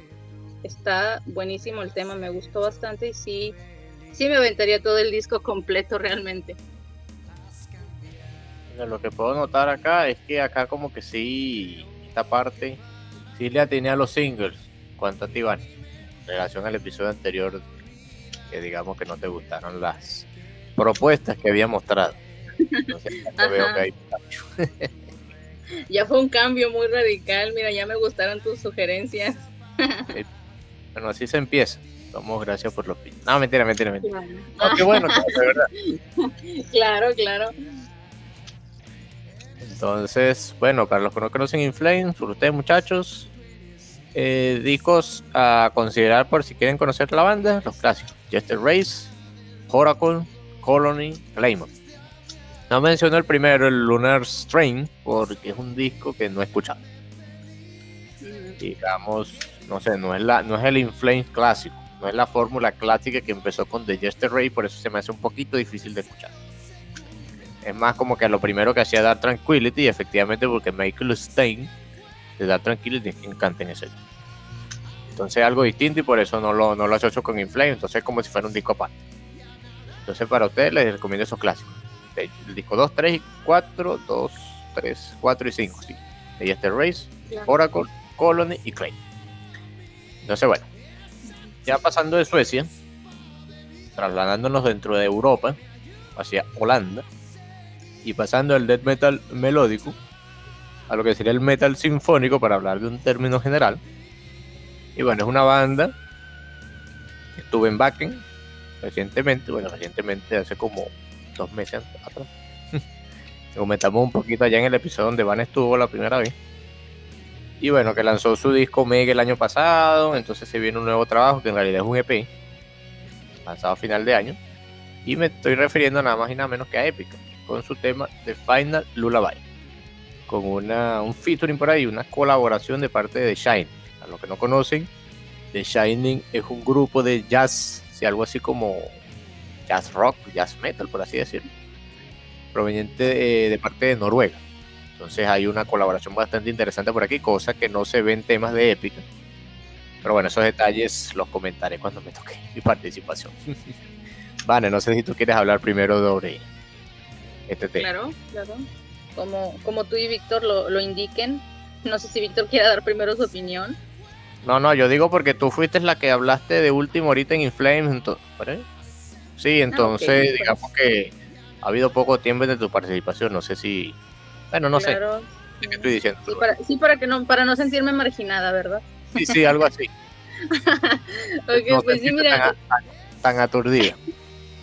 está buenísimo el tema, me gustó bastante y sí, sí me aventaría todo el disco completo realmente. Lo que puedo notar acá es que acá como que sí, esta parte, sí le atiné a los singles, cuantitativos en relación al episodio anterior, que digamos que no te gustaron las propuestas que había mostrado. Entonces, veo que hay ya fue un cambio muy radical, mira, ya me gustaron tus sugerencias. bueno, así se empieza. Tomos gracias por los. No, mentira, mentira, mentira. Claro. qué bueno, de verdad. claro, claro. Entonces, bueno, para los que no conocen Inflame, por ustedes muchachos, eh, discos a considerar por si quieren conocer la banda, los clásicos. Jester Race, Oracle, Colony, Claymore. No menciono el primero, el Lunar Strain, porque es un disco que no he escuchado. Mm. Digamos, no sé, no es, la, no es el Inflames clásico, no es la fórmula clásica que empezó con The Jester Ray, por eso se me hace un poquito difícil de escuchar. Es más como que lo primero que hacía Dark Tranquility, efectivamente porque Michael Stein de Dark Tranquility es quien canta en ese Entonces algo distinto y por eso no lo, no lo asocio con Inflame, entonces es como si fuera un disco aparte. Entonces para ustedes les recomiendo esos clásicos el disco 2, 3 y 4, 2, 3, 4 y 5, sí. De este Race, Oracle, Colony y Clay. Entonces, bueno, ya pasando de Suecia, trasladándonos dentro de Europa, hacia Holanda, y pasando del death metal melódico a lo que sería el metal sinfónico, para hablar de un término general. Y bueno, es una banda que estuve en Backen recientemente, bueno, recientemente hace como dos meses atrás. Comentamos un poquito allá en el episodio donde Van estuvo la primera vez. Y bueno, que lanzó su disco Mega el año pasado, entonces se viene un nuevo trabajo que en realidad es un EP, lanzado a final de año. Y me estoy refiriendo nada más y nada menos que a Epica, con su tema The Final Lullaby, con una, un featuring por ahí, una colaboración de parte de Shining. A los que no conocen, The Shining es un grupo de jazz, si algo así como jazz rock, jazz metal, por así decirlo, proveniente de, parte de Noruega. Entonces hay una colaboración bastante interesante por aquí, cosa que no se ve en temas de épica. Pero bueno, esos detalles los comentaré cuando me toque mi participación. vale, no sé si tú quieres hablar primero sobre este tema. Claro, claro. Como, como tú y Víctor lo, lo indiquen. No sé si Víctor quiere dar primero su opinión. No, no, yo digo porque tú fuiste la que hablaste de último ahorita en Inflames. Entonces, Sí, ah, entonces digamos que ha habido poco tiempo de tu participación, no sé si... Bueno, no sé. ¿Qué estoy diciendo? Sí para, que no, para no sentirme marginada, ¿verdad? Sí, sí, algo así. ok, pues sí, mira. Tan, aturdida.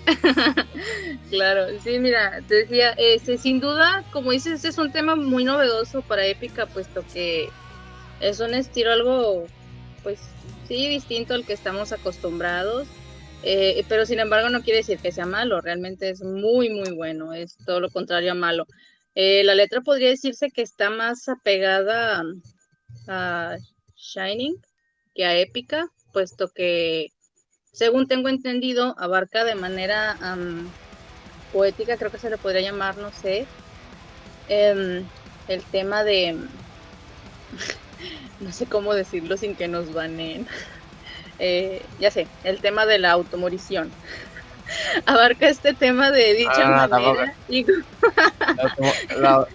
claro, sí, mira, te decía, este, sin duda, como dices, este es un tema muy novedoso para Épica, puesto que es un estilo algo, pues sí, distinto al que estamos acostumbrados. Eh, pero sin embargo no quiere decir que sea malo, realmente es muy, muy bueno, es todo lo contrario a malo. Eh, la letra podría decirse que está más apegada a Shining que a Épica, puesto que, según tengo entendido, abarca de manera poética, creo que se le podría llamar, no sé, em, el tema de, no sé cómo decirlo sin que nos baneen. Eh, ya sé, el tema de la automorición. Abarca este tema de dicha ah, manera. la,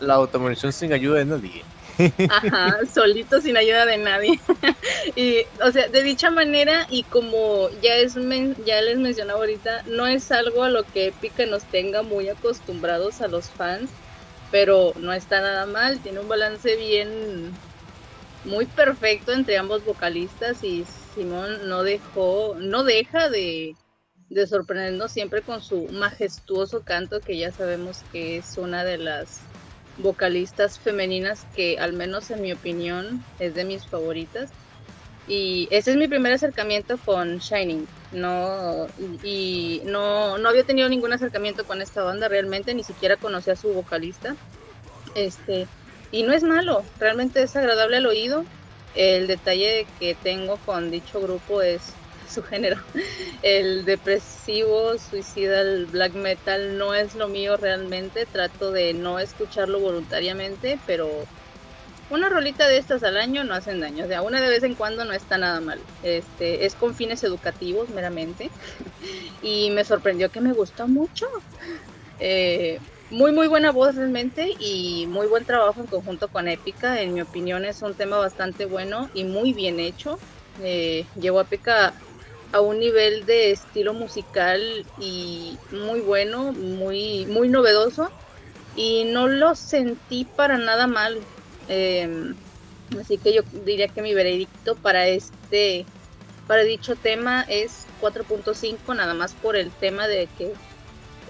la, automorición sin ayuda de nadie. Ajá, solito sin ayuda de nadie. y, o sea, de dicha manera, y como ya es ya les mencionaba ahorita, no es algo a lo que Epica nos tenga muy acostumbrados a los fans, pero no está nada mal, tiene un balance bien muy perfecto entre ambos vocalistas y Simón no dejó, no deja de, sorprendernos siempre con su majestuoso canto, que ya sabemos que es una de las vocalistas femeninas que al menos en mi opinión es de mis favoritas. Y ese es mi primer acercamiento con Shining. No, y no, no había tenido ningún acercamiento con esta banda realmente, ni siquiera conocía a su vocalista. Este, y no es malo, realmente es agradable al oído. El detalle que tengo con dicho grupo es su género. El depresivo, suicidal, black metal no es lo mío realmente. Trato de no escucharlo voluntariamente, pero una rolita de estas al año no hacen daño. O sea, una de vez en cuando no está nada mal. Este, es con fines educativos meramente. Y me sorprendió que me gustó mucho. Eh, muy muy buena voz realmente y muy buen trabajo en conjunto con Épica. En mi opinión es un tema bastante bueno y muy bien hecho. Eh, llevó a Épica a un nivel de estilo musical y muy bueno, muy muy novedoso y no lo sentí para nada mal. Em, así que yo diría que mi veredicto para este para dicho tema es 4.5 nada más por el tema de que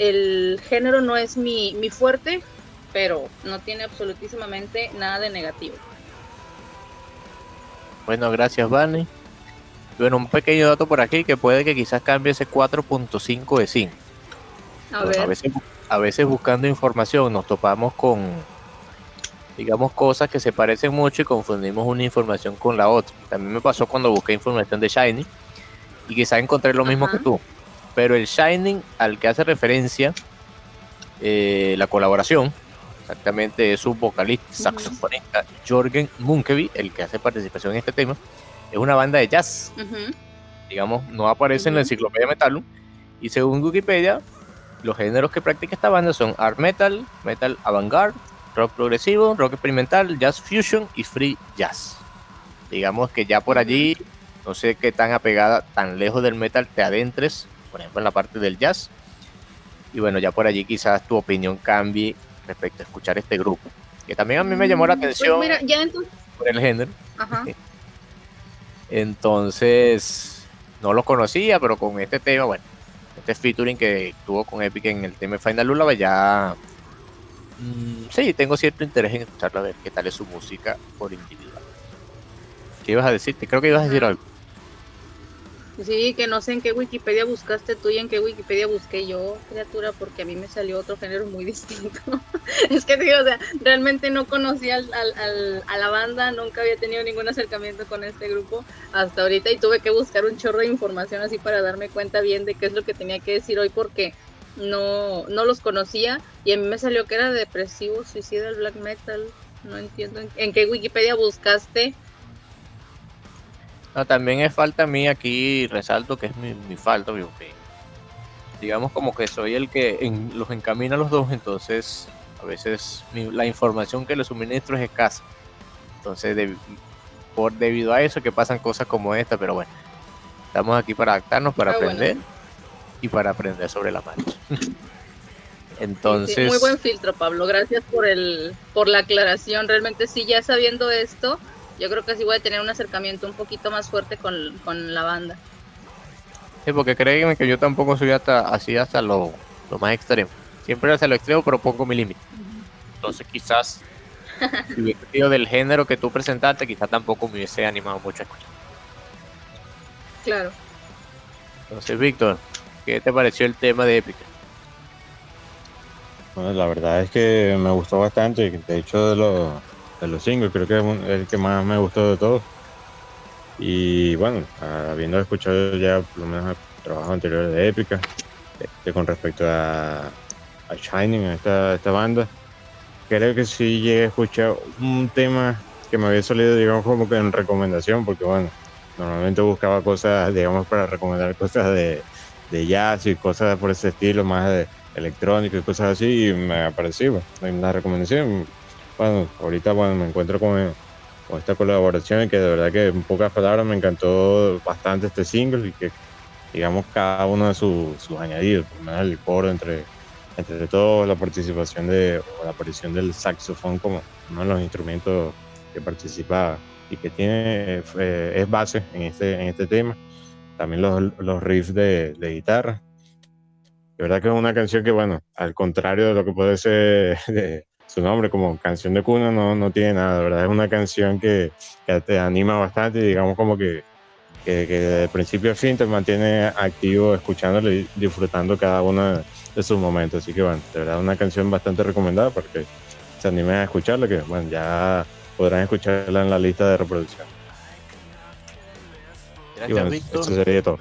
el género no es mi, mi fuerte, pero no tiene absolutísimamente nada de negativo. Bueno, gracias, Vani. Bueno, un pequeño dato por aquí que puede que quizás cambie ese 4.5 de 5. A veces, a veces buscando información nos topamos con, digamos, cosas que se parecen mucho y confundimos una información con la otra. También me pasó cuando busqué información de Shiny y quizás encontré lo mismo Ajá. que tú. Pero el Shining al que hace referencia eh, la colaboración, exactamente es su vocalista, saxofonista Jorgen Munkeby, el que hace participación en este tema, es una banda de jazz. Digamos, no aparece en la enciclopedia Metalum. Y según Wikipedia, los géneros que practica esta banda son art metal, metal avant-garde, rock progresivo, rock experimental, jazz fusion y free jazz. Digamos que ya por allí, no sé qué tan apegada, tan lejos del metal te adentres, por ejemplo en la parte del jazz. Y bueno, ya por allí quizás tu opinión cambie respecto a escuchar este grupo. Que también a mí me llamó la Mm, pues atención mira, ya entonces. por el género. Ajá. Entonces, no lo conocía, pero con este tema, bueno, este featuring que tuvo con Epic en el tema de Final Lullaby, ya. mm, sí, tengo cierto interés en escucharlo a ver qué tal es su música por individual. ¿Qué ibas a decir? Creo que ibas a decir algo. Sí, que no sé en qué Wikipedia buscaste tú y en qué Wikipedia busqué yo, criatura, porque a mí me salió otro género muy distinto. es que digo, o sea, realmente no conocía al, al- al- a la banda, nunca había tenido ningún acercamiento con este grupo hasta ahorita y tuve que buscar un chorro de información así para darme cuenta bien de qué es lo que tenía que decir hoy porque no, no los conocía y a mí me salió que era depresivo, suicida, black metal. No entiendo en, en qué Wikipedia buscaste. No, también es falta mí aquí, resalto que es mi, mi falta, que digamos como que soy el que en- los encamina a los dos, entonces a veces mi- la información que les suministro es escasa. Entonces, de- por debido a eso que pasan cosas como esta, pero bueno, estamos aquí para adaptarnos, para Ah, bueno. aprender y para aprender sobre la marcha. Sí, sí, Entonces, muy buen filtro, Pablo. Gracias por el por la aclaración. Realmente sí, ya sabiendo esto, yo creo que sí voy a tener un acercamiento un poquito más fuerte con, con la banda. sí, porque créanme que yo tampoco soy hasta así hasta lo, lo más extremo. Siempre hacia lo extremo, pero pongo mi límite. Entonces quizás si hubiese sido del género que tú presentaste, quizás tampoco me hubiese animado mucho a escuchar. Claro. Entonces, Víctor, ¿qué te pareció el tema de Épica? Bueno, la verdad es que me gustó bastante. De hecho, de los, de los singles, creo que es el que más me gustó de todos. Y bueno, habiendo escuchado ya por lo menos el trabajo anterior de Épica, este, con respecto a, a Shining, esta, esta banda, creo que sí llegué a escuchar un tema que me había salido, digamos, como que en recomendación, porque bueno, normalmente buscaba cosas, digamos, para recomendar cosas de, de jazz y cosas por ese estilo, más de electrónico y cosas así, y me apareció en la recomendación. Bueno, ahorita bueno, me encuentro con, con esta colaboración y que de verdad que en pocas palabras me encantó bastante este single y que digamos cada uno de sus, sus añadidos, por menos el coro entre, entre todos, la participación de, o la aparición del saxofón como uno de los instrumentos que participa y que tiene eh, es base en este, en este tema. También los, los riffs de, de guitarra. De verdad que es una canción que, bueno, al contrario de lo que puede ser de su nombre como canción de cuna, no, no tiene nada. De verdad es una canción que, que te anima bastante y digamos como que, que, que de principio a fin te mantiene activo escuchándole y disfrutando cada uno de sus momentos. Así que, bueno, de verdad es una canción bastante recomendada porque se animen a escucharla, que, bueno, ya podrán escucharla en la lista de reproducción. Y Gracias, bueno, Víctor. eso sería todo.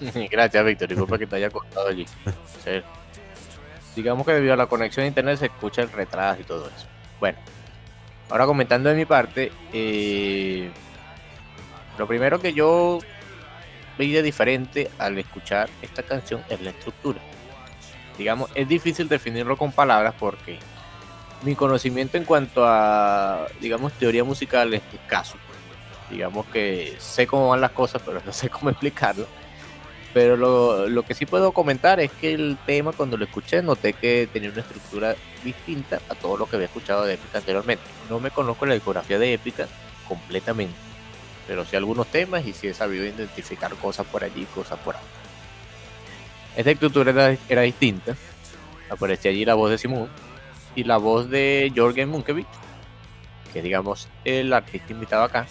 Gracias, Víctor. Disculpa que te haya cortado allí. Sí. Digamos que debido a la conexión a internet se escucha el retraso y todo eso. Bueno, ahora comentando de mi parte, eh, lo primero que yo vi de diferente al escuchar esta canción es la estructura. digamos, es difícil definirlo con palabras porque mi conocimiento en cuanto a, digamos, teoría musical es escaso. Digamos que sé cómo van las cosas, pero no sé cómo explicarlo. Pero lo, que sí puedo comentar es que el tema cuando lo escuché noté que tenía una estructura distinta a todo lo que había escuchado de Épica anteriormente. No me conozco la discografía de Épica completamente, pero sí algunos temas y sí he sabido identificar cosas por allí, cosas por ahí. Esta estructura era, era distinta. Aparecía allí la voz de Simón y la voz de Jorgen Munkevich, que digamos el artista invitado acá.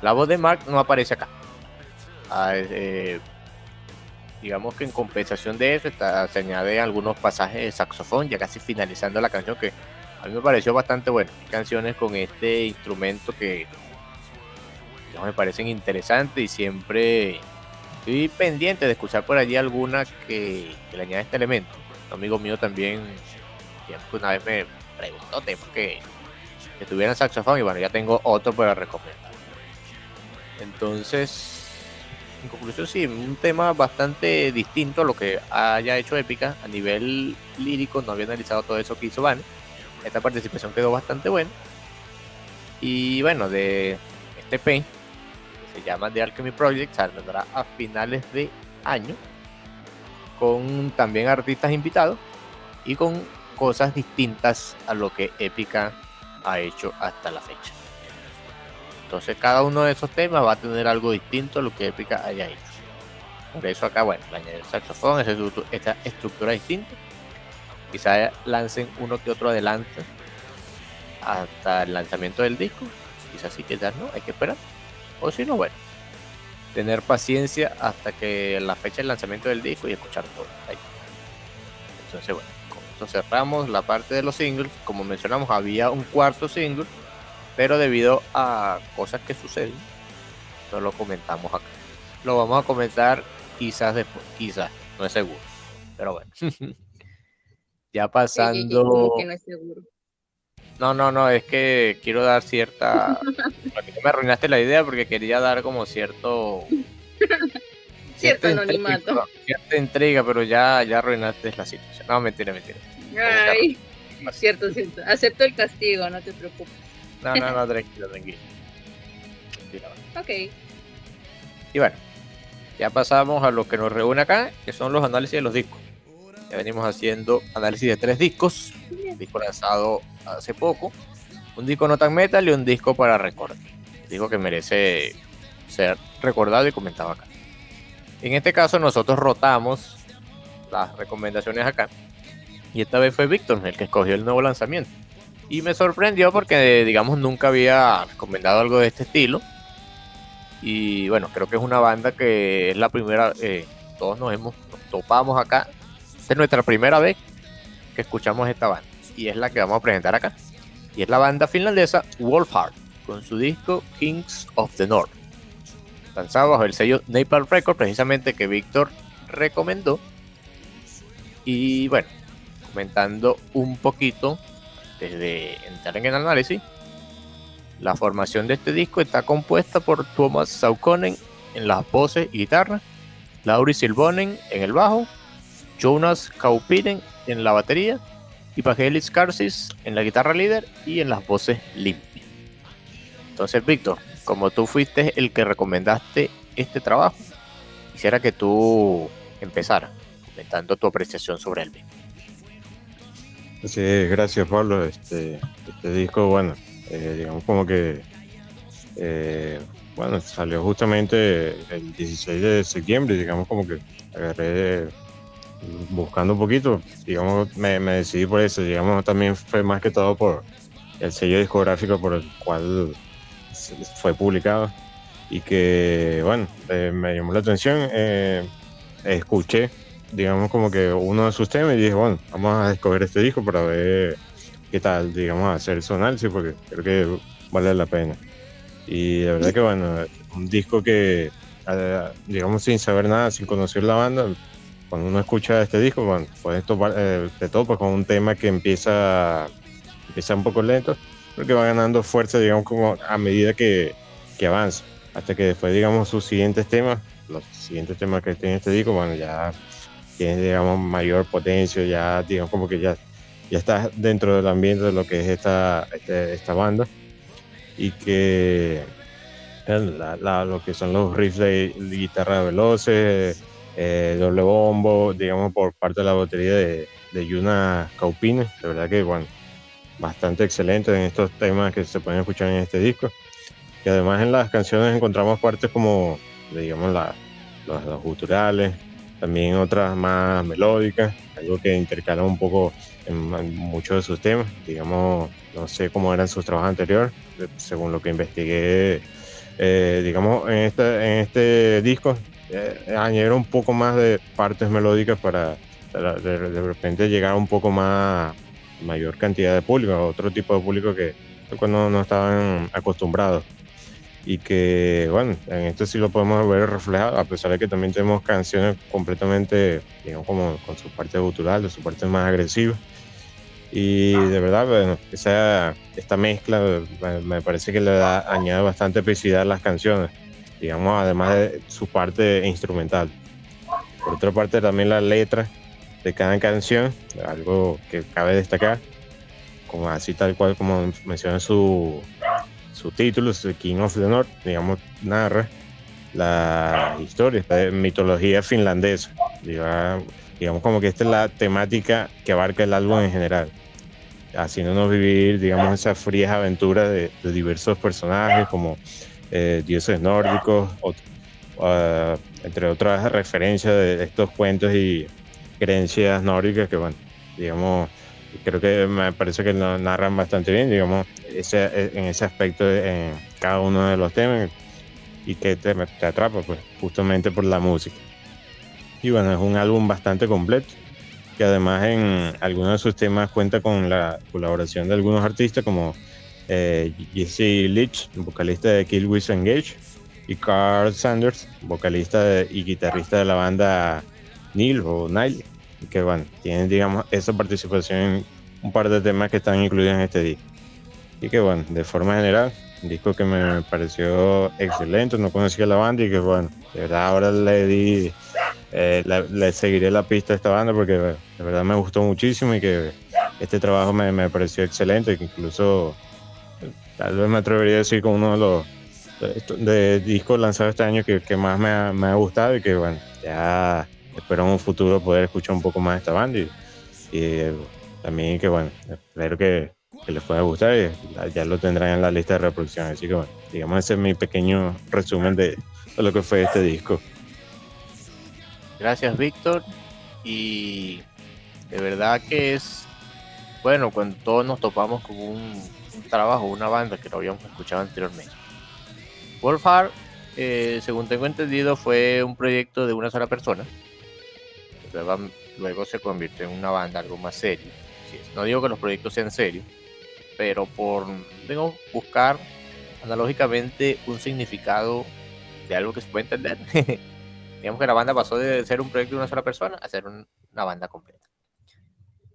La voz de Mark no aparece acá. Ah, eh, digamos que en compensación de eso se añade algunos pasajes de saxofón, ya casi finalizando la canción, que a mí me pareció bastante bueno. Canciones con este instrumento que me parecen interesantes y siempre estoy pendiente de escuchar por allí alguna que, le añade este elemento. Un amigo mío también una vez me preguntó temas que, que tuvieran saxofón y bueno, ya tengo otro para recomendar. Entonces, en conclusión, sí, un tema bastante distinto a lo que haya hecho Épica a nivel lírico. No había analizado todo eso que hizo Van. Esta participación quedó bastante buena. Y bueno, de este P, que se llama The Alchemy Project, saldrá a finales de año. Con también artistas invitados y con cosas distintas a lo que Épica ha hecho hasta la fecha. Entonces cada uno de esos temas va a tener algo distinto a lo que Epica haya hecho. Por eso acá, bueno, le añadir saxofón, esta estructura distinta. Quizá lancen uno que otro adelante hasta el lanzamiento del disco. Quizás sí, quizás no, hay que esperar. O si no, bueno, tener paciencia hasta que la fecha del lanzamiento del disco y escuchar todo. Entonces, bueno, con cerramos la parte de los singles. Como mencionamos, había un cuarto single pero debido a cosas que suceden, no lo comentamos acá. Lo vamos a comentar quizás después, quizás, no es seguro. Pero bueno. ya pasando. no, es seguro? no, no, no, es que quiero dar cierta. me arruinaste la idea porque quería dar como cierto. cierto anonimato. cierta intriga, pero ya, ya arruinaste la situación. No, mentira, mentira. Ay, cierto, cierto. Acepto el castigo, no te preocupes. No, no, no, tranquilo, tranquilo. Ok. Y bueno, ya pasamos a lo que nos reúne acá, que son los análisis de los discos. Ya venimos haciendo análisis de tres discos. Un disco lanzado hace poco, un disco no tan metal y un disco para recordar. Disco que merece ser recordado y comentado acá. En este caso nosotros rotamos las recomendaciones acá. Y esta vez fue Víctor el que escogió el nuevo lanzamiento. Y me sorprendió porque, digamos, nunca había recomendado algo de este estilo. Y bueno, creo que es una banda que es la primera, eh, todos nos hemos, topamos acá. Esta es nuestra primera vez que escuchamos esta banda. Y es la que vamos a presentar acá. Y es la banda finlandesa Wolfheart, con su disco Kings of the North. Lanzado bajo el sello Napalm Records, precisamente que Víctor recomendó. Y bueno, comentando un poquito desde entrar en el análisis, la formación de este disco está compuesta por Thomas Saukonen en las voces y guitarra, Lauri Silvonen en el bajo, Jonas Kaupinen en la batería y Pagelis Karsis en la guitarra líder y en las voces limpias. Entonces, Víctor, como tú fuiste el que recomendaste este trabajo, quisiera que tú empezaras comentando tu apreciación sobre él Sí, gracias Pablo. Este, este disco, bueno, eh, digamos como que, eh, bueno, salió justamente el 16 de septiembre, digamos como que agarré buscando un poquito, digamos, me, decidí por eso, digamos, también fue más que todo por el sello discográfico por el cual fue publicado y que, bueno, eh, me llamó la atención, escuché digamos, como que uno de sus temas y dije, bueno, vamos a escoger este disco para ver qué tal, digamos, hacer su análisis porque creo que vale la pena. Y la verdad que, bueno, un disco que, digamos, sin saber nada, sin conocer la banda, cuando uno escucha este disco, bueno, pues topar, eh, te topas con un tema que empieza, empieza un poco lento, pero que va ganando fuerza, digamos, como a medida que, que avanza. Hasta que después, digamos, sus siguientes temas, los siguientes temas que tiene este disco, bueno, ya tiene, digamos, mayor potencia, ya, digamos, como que ya, ya está dentro del ambiente de lo que es esta, este, esta banda. Y que lo que son los riffs de, guitarra veloces, eh, doble bombo, digamos, por parte de la batería de, de Yuna Kaupine. De verdad que, bueno, bastante excelente en estos temas que se pueden escuchar en este disco. Y además en las canciones encontramos partes como, digamos, la, los, los guturales, también otras más melódicas, algo que intercala un poco en, muchos de sus temas. Digamos, no sé cómo eran sus trabajos anteriores, según lo que investigué, eh, digamos, en este, en este disco eh, añadieron un poco más de partes melódicas para, de, repente llegar un poco más mayor cantidad de público, otro tipo de público que cuando no estaban acostumbrados y que bueno, en esto sí lo podemos ver reflejado, a pesar de que también tenemos canciones completamente, digamos, como con su parte cultural, de su parte más agresiva. Y de verdad, esa, esta mezcla me parece que le da, añade bastante epicidad a las canciones, digamos, además de su parte instrumental. Por otra parte, también la letra de cada canción, algo que cabe destacar, como así tal cual como menciona su, su título, King of the North, digamos, narra la historia, esta mitología finlandesa. Digamos, como que esta es la temática que abarca el álbum en general, haciéndonos vivir, digamos, esas frías aventuras de, diversos personajes como eh, dioses nórdicos, ah, entre otras referencias de estos cuentos y creencias nórdicas que, bueno, digamos, creo que me parece que lo narran bastante bien, digamos, ese, en ese aspecto en cada uno de los temas y que te, te atrapa, pues, justamente por la música. Y bueno, es un álbum bastante completo, que además en algunos de sus temas cuenta con la colaboración de algunos artistas como eh, Jesse Leach, vocalista de Kill With Engage, y Carl Sanders, vocalista y guitarrista de la banda Neil o Nile, que bueno, tienen digamos esa participación en un par de temas que están incluidos en este disco. Y que bueno, de forma general, un disco que me pareció excelente, no conocía la banda y que bueno, de verdad ahora le di, eh, le seguiré la pista a esta banda porque de verdad me gustó muchísimo y que este trabajo me, me pareció excelente, que incluso tal vez me atrevería a decir con uno de los de, discos lanzados este año que, que más me ha, me ha, gustado y que bueno, ya espero en un futuro poder escuchar un poco más esta banda y, y también que bueno, espero que que les pueda gustar y ya lo tendrán en la lista de reproducción. Así que bueno, digamos ese es mi pequeño resumen de, lo que fue este disco. Gracias Víctor y de verdad que es bueno cuando todos nos topamos con un, trabajo, una banda que lo habíamos escuchado anteriormente. Wolfhard, eh, según tengo entendido, fue un proyecto de una sola persona. Luego, se convirtió en una banda algo más serio. No digo que los proyectos sean serios, pero por digo, buscar analógicamente un significado de algo que se puede entender. Digamos que la banda pasó de ser un proyecto de una sola persona a ser una banda completa.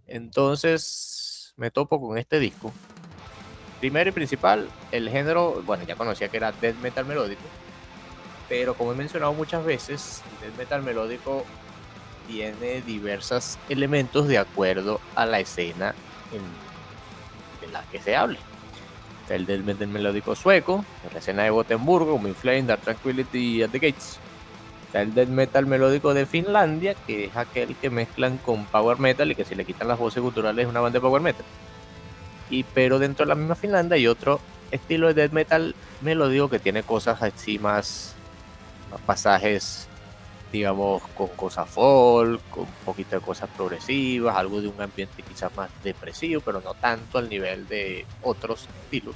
Entonces me topo con este disco. Primero y principal, el género, bueno, ya conocía que era death metal melódico, pero como he mencionado muchas veces, death metal melódico tiene diversos elementos de acuerdo a la escena en que se hable. El del metal melódico sueco, la escena de Gotemburgo, como Inflame, Dark Tranquility y At the Gates. El death metal melódico de Finlandia, que es aquel que mezclan con power metal y que si le quitan las voces culturales es una banda de power metal. Y pero dentro de la misma Finlandia hay otro estilo de death metal melódico que tiene cosas así más pasajes digamos, con cosas folk, con un poquito de cosas progresivas, algo de un ambiente quizás más depresivo, pero no tanto al nivel de otros estilos.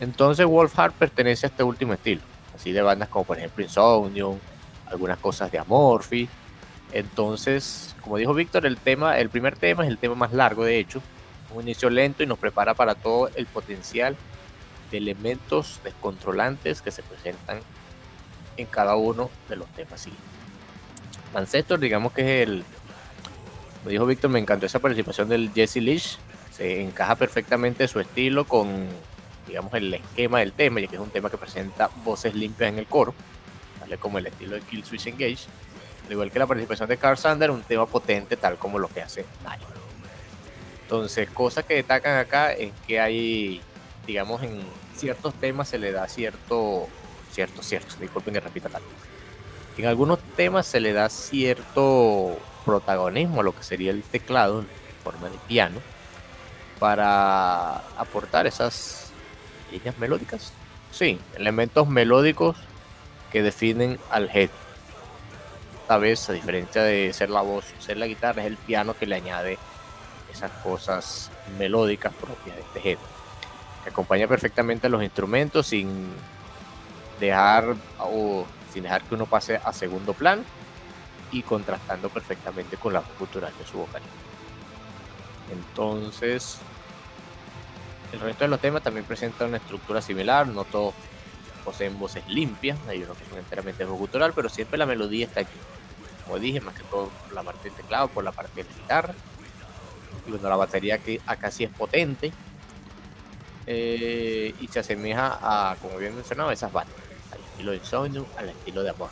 Entonces Wolfhard pertenece a este último estilo, así de bandas como por ejemplo Insomnium, algunas cosas de Amorphy. Entonces, como dijo Víctor, el tema, el primer tema es el tema más largo de hecho, un inicio lento y nos prepara para todo el potencial de elementos descontrolantes que se presentan en cada uno de los temas siguientes. Ancestor, digamos que es el, como dijo Víctor, me encantó esa participación del Jesse Leach, se encaja perfectamente su estilo con, digamos, el esquema del tema, ya que es un tema que presenta voces limpias en el coro, ¿vale? como el estilo de Kill Switch Engage. al igual que la participación de Carl Sander, un tema potente tal como lo que hace Mario. Entonces, cosas que destacan acá es que hay, digamos, en ciertos temas se le da cierto, cierto, cierto, disculpen que repita tal. En algunos temas se le da cierto protagonismo a lo que sería el teclado en forma de piano para aportar esas líneas melódicas. Sí, elementos melódicos que definen al head. Esta vez, a diferencia de ser la voz, ser la guitarra, es el piano que le añade esas cosas melódicas propias de este head. Que acompaña perfectamente a los instrumentos sin dejar o sin dejar que uno pase a segundo plano y contrastando perfectamente con la cultural de su vocalista. Entonces, el resto de los temas también presentan una estructura similar, no todos poseen voces limpias, hay unos que son enteramente gutural, pero siempre la melodía está aquí. Como dije, más que todo por la parte del teclado, por la parte de la guitarra. Y bueno, la batería que acá sí es potente. Eh, y se asemeja a, como bien mencionado, esas bandas. Estilo de Insomnium, al estilo de Amor.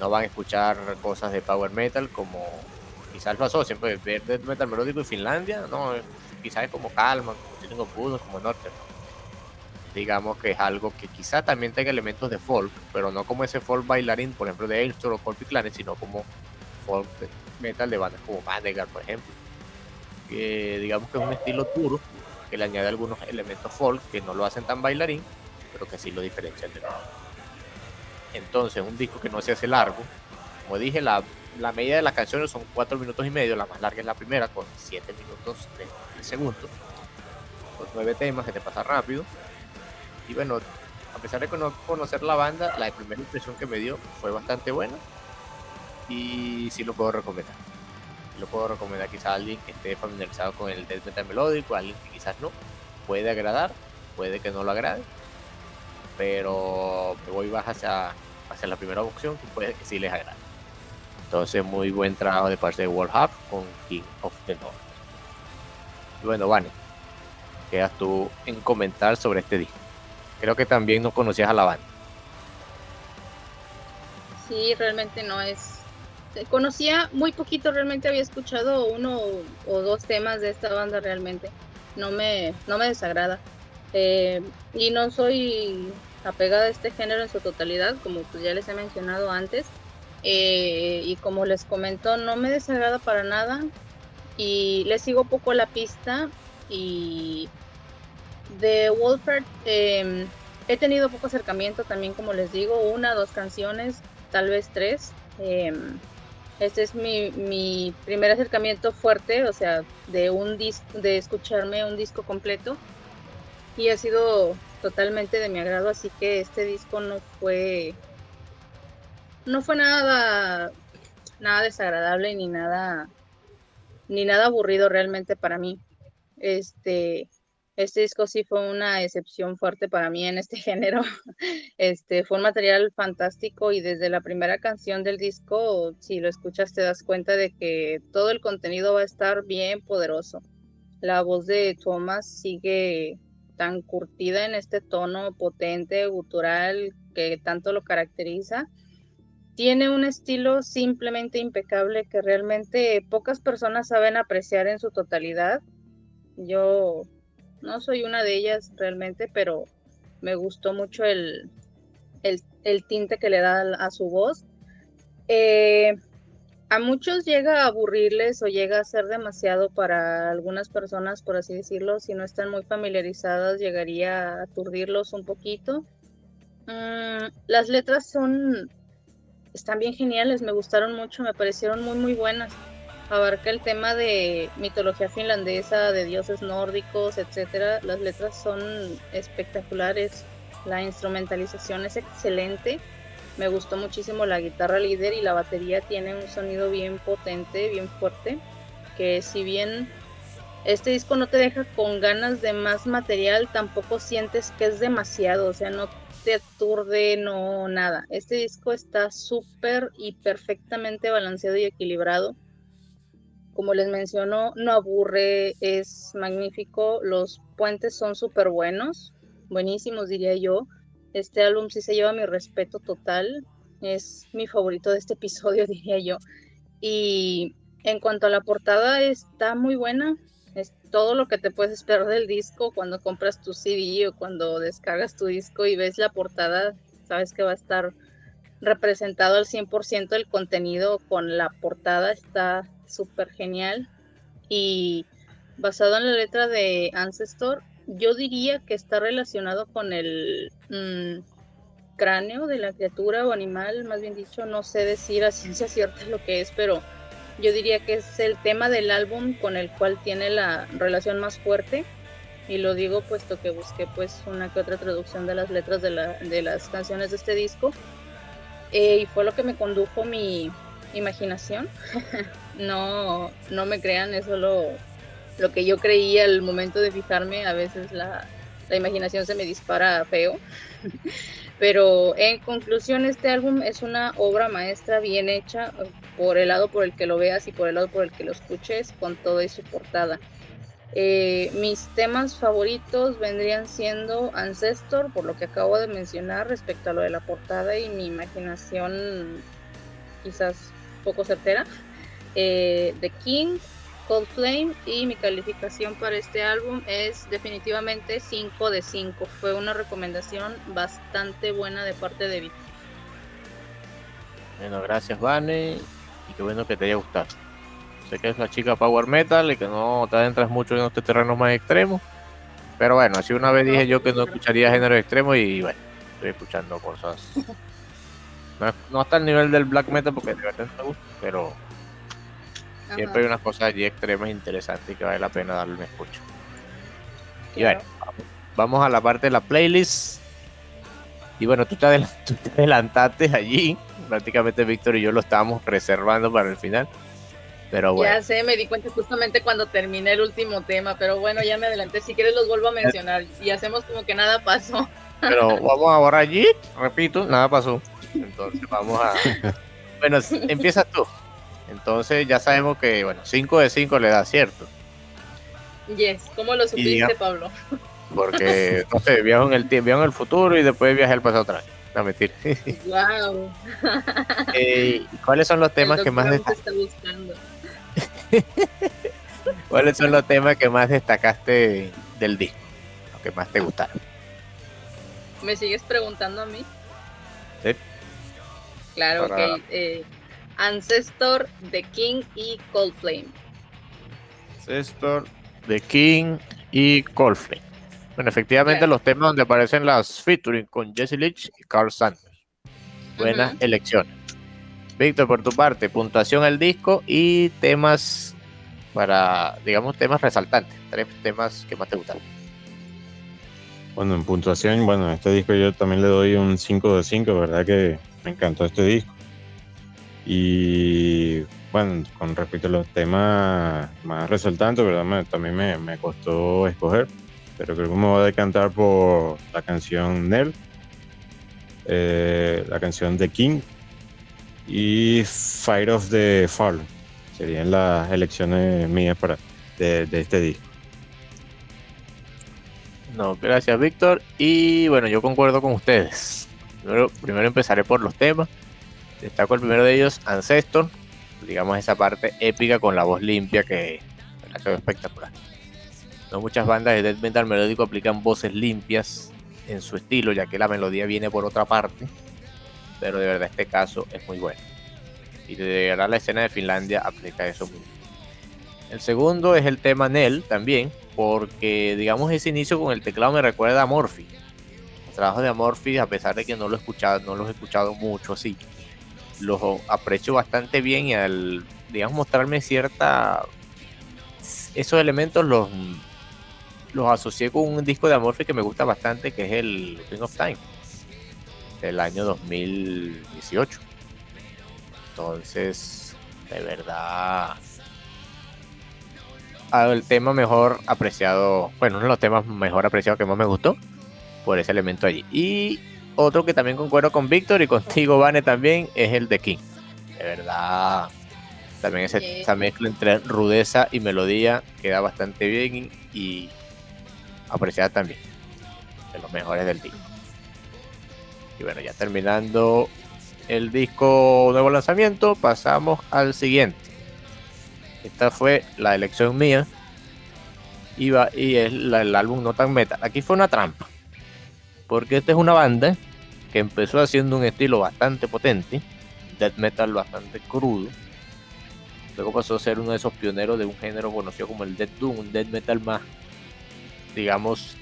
No van a escuchar cosas de power metal como quizás lo asocian, pues ver death metal melódico en Finlandia, no, quizás es como calma, como tengo pudos, como norte digamos que es algo que quizá también tenga elementos de folk, pero no como ese folk bailarín, por ejemplo, de Ailstor o Corpy Clanet, sino como folk metal de bandas como Vanguard, por ejemplo. Que digamos que es un estilo puro, que le añade algunos elementos folk que no lo hacen tan bailarín, pero que sí lo diferencian de todo. Entonces, un disco que no se hace largo, como dije, la, la media de las canciones son 4 minutos y medio, la más larga es la primera, con 7 minutos de segundos, con 9 temas que te pasa rápido y bueno, a pesar de no conocer la banda, la primera impresión que me dio fue bastante buena. Y sí lo puedo recomendar. Lo puedo recomendar quizás a alguien que esté familiarizado con el death metal melódico, a alguien que quizás no. Puede agradar, puede que no lo agrade. Pero me voy más hacia, hacia la primera opción que puede que sí les agrade. Entonces, muy buen trabajo de parte de World Hub con King of the North. Y bueno, Vane, quedas tú en comentar sobre este disco. Creo que también no conocías a la banda. Sí, realmente no es. Conocía muy poquito, realmente había escuchado uno o dos temas de esta banda realmente. No me, no me desagrada. Eh, y no soy apegada a este género en su totalidad, como pues ya les he mencionado antes. Eh, y como les comento, no me desagrada para nada. Y le sigo poco la pista. Y de Wolfert em, he tenido poco acercamiento también, como les digo, una, dos canciones, tal vez tres. Em, este es mi, mi, primer acercamiento fuerte, o sea, de un disco, de escucharme un disco completo. Y ha sido totalmente de mi agrado, así que este disco no fue no fue nada nada desagradable ni nada ni nada aburrido realmente para mí. Este este disco sí fue una excepción fuerte para mí en este género. Este fue un material fantástico y desde la primera canción del disco, si lo escuchas te das cuenta de que todo el contenido va a estar bien poderoso. La voz de Thomas sigue tan curtida en este tono potente, gutural, que tanto lo caracteriza. Tiene un estilo simplemente impecable que realmente pocas personas saben apreciar en su totalidad. Yo no soy una de ellas realmente, pero me gustó mucho el, el, tinte que le da a, su voz. Eh, a muchos llega a aburrirles o llega a ser demasiado para algunas personas, por así decirlo, si no están muy familiarizadas, llegaría a aturdirlos un poquito. Mm, las letras son, están bien geniales, me gustaron mucho, me parecieron muy, muy buenas abarca el tema de mitología finlandesa, de dioses nórdicos, etcétera. Las letras son espectaculares, la instrumentalización es excelente. Me gustó muchísimo la guitarra líder y la batería tiene un sonido bien potente, bien fuerte, que si bien este disco no te deja con ganas de más material, tampoco sientes que es demasiado, o sea, no te aturde, no nada. Este disco está súper y perfectamente balanceado y equilibrado como les menciono, no aburre, es magnífico, los puentes son súper buenos, buenísimos diría yo. Este álbum sí se lleva mi respeto total. es mi favorito de este episodio, diría yo. Y en cuanto a la portada, está muy buena. Es todo lo que te puedes esperar del disco cuando compras tu CD o cuando descargas tu disco y ves la portada, sabes que va a estar representado al 100% el contenido con la portada, está súper genial. Y basado en la letra de Ancestor, yo diría que está relacionado con el mm, cráneo de la criatura o animal, más bien dicho, no sé decir a ciencia cierta lo que es, pero yo diría que es el tema del álbum con el cual tiene la relación más fuerte. Y lo digo puesto que busqué pues una que otra traducción de las letras de, la, de las canciones de este disco. Eh, y fue lo que me condujo mi imaginación. no, no me crean, es solo lo que yo creía al momento de fijarme. A veces la, la imaginación se me dispara feo. Pero en conclusión, este álbum es una obra maestra bien hecha por el lado por el que lo veas y por el lado por el que lo escuches, con todo y su portada. Eh, mis temas favoritos vendrían siendo Ancestor, por lo que acabo de mencionar respecto a lo de la portada y mi imaginación quizás poco certera. Eh, The King, Cold Flame y mi calificación para este álbum es definitivamente 5 de 5. Fue una recomendación bastante buena de parte de Vic. Bueno, gracias Vane y qué bueno que te haya gustado. Sé que es la chica Power Metal y que no te adentras mucho en estos terrenos más extremos. Pero bueno, así una vez dije yo que no escucharía género extremo y bueno, estoy escuchando cosas. No, no hasta el nivel del black metal porque de verdad no me gusta, pero Siempre hay unas cosas allí extremas interesantes que vale la pena darle un escucho. Y bueno, vamos a la parte de la playlist. Y bueno, tú te, adelantaste allí. Prácticamente Víctor y yo lo estábamos reservando para el final. Pero bueno. Ya sé, me di cuenta justamente cuando terminé el último tema, pero bueno, ya me adelanté. Si quieres los vuelvo a mencionar y hacemos como que nada pasó. Pero vamos ahora allí, repito, nada pasó. Entonces vamos a... Bueno, empieza tú. Entonces ya sabemos que, bueno, 5 de 5 le da cierto. Yes, ¿cómo lo supiste, Pablo? Porque, no sé, viajo en el tiempo, en el futuro y después viaje al pasado atrás. No, mentira. Wow. Eh, ¿Cuáles son los temas que más ¿Cuáles son los temas que más destacaste del disco? Los que más te gustaron. ¿Me sigues preguntando a mí? Sí. Claro, ok. Eh, Ancestor, The King y Cold Flame. Ancestor, The King y Cold Flame. Bueno, efectivamente los temas donde aparecen las featuring con Jesse Leach y Carl Sanders. Buenas elecciones. Víctor, por tu parte, puntuación al disco y temas para, digamos, temas resaltantes. Tres temas que más te gustaron. Bueno, en puntuación, bueno, este disco yo también le doy un 5 de 5, ¿verdad? Que me encantó este disco. Y bueno, con respecto a los temas más resaltantes, ¿verdad? también me, costó escoger, pero creo que me voy a decantar por la canción Nell, eh, la canción The King y Fire of the Fall. Serían las elecciones mías para, de, este disco. No, gracias Víctor. Y bueno, yo concuerdo con ustedes. primero empezaré por los temas. Destaco el primero de ellos, Ancestor, digamos esa parte épica con la voz limpia que quedó espectacular. No muchas bandas de death metal melódico aplican voces limpias en su estilo, ya que la melodía viene por otra parte, pero de verdad este caso es muy bueno. Y de verdad la escena de Finlandia aplica eso muy bien. El segundo es el tema Nell también, porque digamos ese inicio con el teclado me recuerda a Morphy. El trabajo de Amorphy, a pesar de que no lo he escuchado, no los he escuchado mucho así, los aprecio bastante bien y al, digamos, mostrarme cierta... Esos elementos los, los asocié con un disco de Amorphy que me gusta bastante, que es el King of Time, del año 2018. Entonces, de verdad, el tema mejor apreciado, bueno, uno de los temas mejor apreciados que más me gustó, por ese elemento allí. Y otro que también concuerdo con Víctor y contigo, Vane, también es el de King. De verdad, también esa mezcla entre rudeza y melodía queda bastante bien y, apreciada también. De los mejores del disco. Y bueno, ya terminando el disco nuevo lanzamiento, pasamos al siguiente. Esta fue la elección mía. Iba, y es el álbum No Tan Metal. Aquí fue una trampa. Porque esta es una banda que empezó haciendo un estilo bastante potente, death metal bastante crudo. Luego pasó a ser uno de esos pioneros de un género conocido como el death doom, un death metal más, digamos,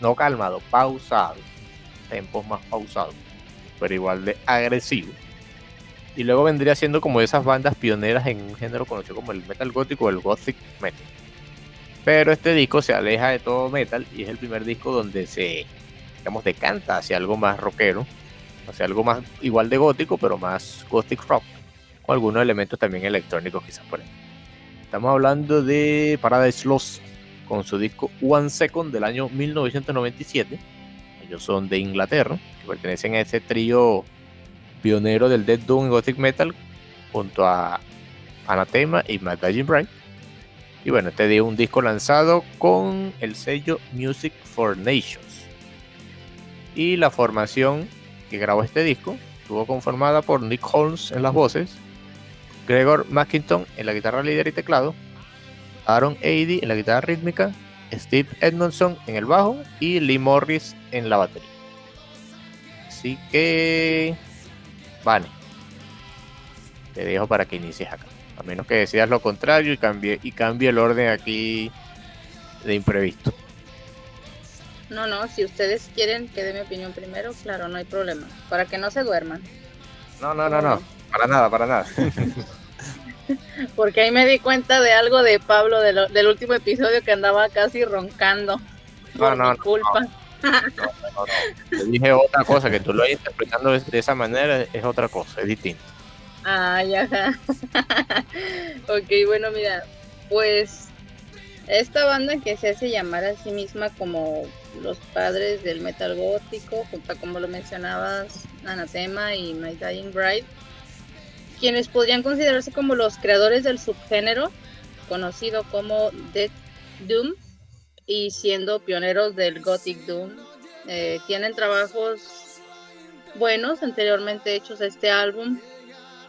no calmado, pausado, tempos más pausados, pero igual de agresivo. Y luego vendría siendo como esas bandas pioneras en un género conocido como el metal gótico o el gothic metal. Pero este disco se aleja de todo metal y es el primer disco donde se digamos, decanta hacia algo más rockero, hacia algo más igual de gótico, pero más gothic rock, con algunos elementos también electrónicos quizás por ahí. Estamos hablando de Paradise Lost con su disco One Second del año 1997. Ellos son de Inglaterra, que pertenecen a ese trío pionero del Dead Doom y Gothic Metal junto a Anathema y Dying Bright. Y bueno, este dio un disco lanzado con el sello Music for Nations y la formación que grabó este disco estuvo conformada por Nick Holmes en las voces, Gregor McKinton en la guitarra líder y teclado, Aaron Aidy en la guitarra rítmica, Steve Edmondson en el bajo y Lee Morris en la batería. Así que, vale, te dejo para que inicies acá. A menos que decidas lo contrario y cambie, y cambie el orden aquí de imprevisto. No, no, si ustedes quieren que dé mi opinión primero, claro, no hay problema. Para que no se duerman. No, no, no, no. Para nada, para nada. Porque ahí me di cuenta de algo de Pablo del último episodio que andaba casi roncando. Por no, mi culpa. Te dije otra cosa, que tú lo hayas interpretando de esa manera es otra cosa, es distinto. Ah, ya. ok, bueno, mira, pues esta banda que se hace llamar a sí misma como los padres del metal gótico, junto como lo mencionabas, Anathema y My Dying Bride, quienes podrían considerarse como los creadores del subgénero conocido como Death Doom y siendo pioneros del Gothic Doom. Eh, tienen trabajos buenos anteriormente hechos a este álbum,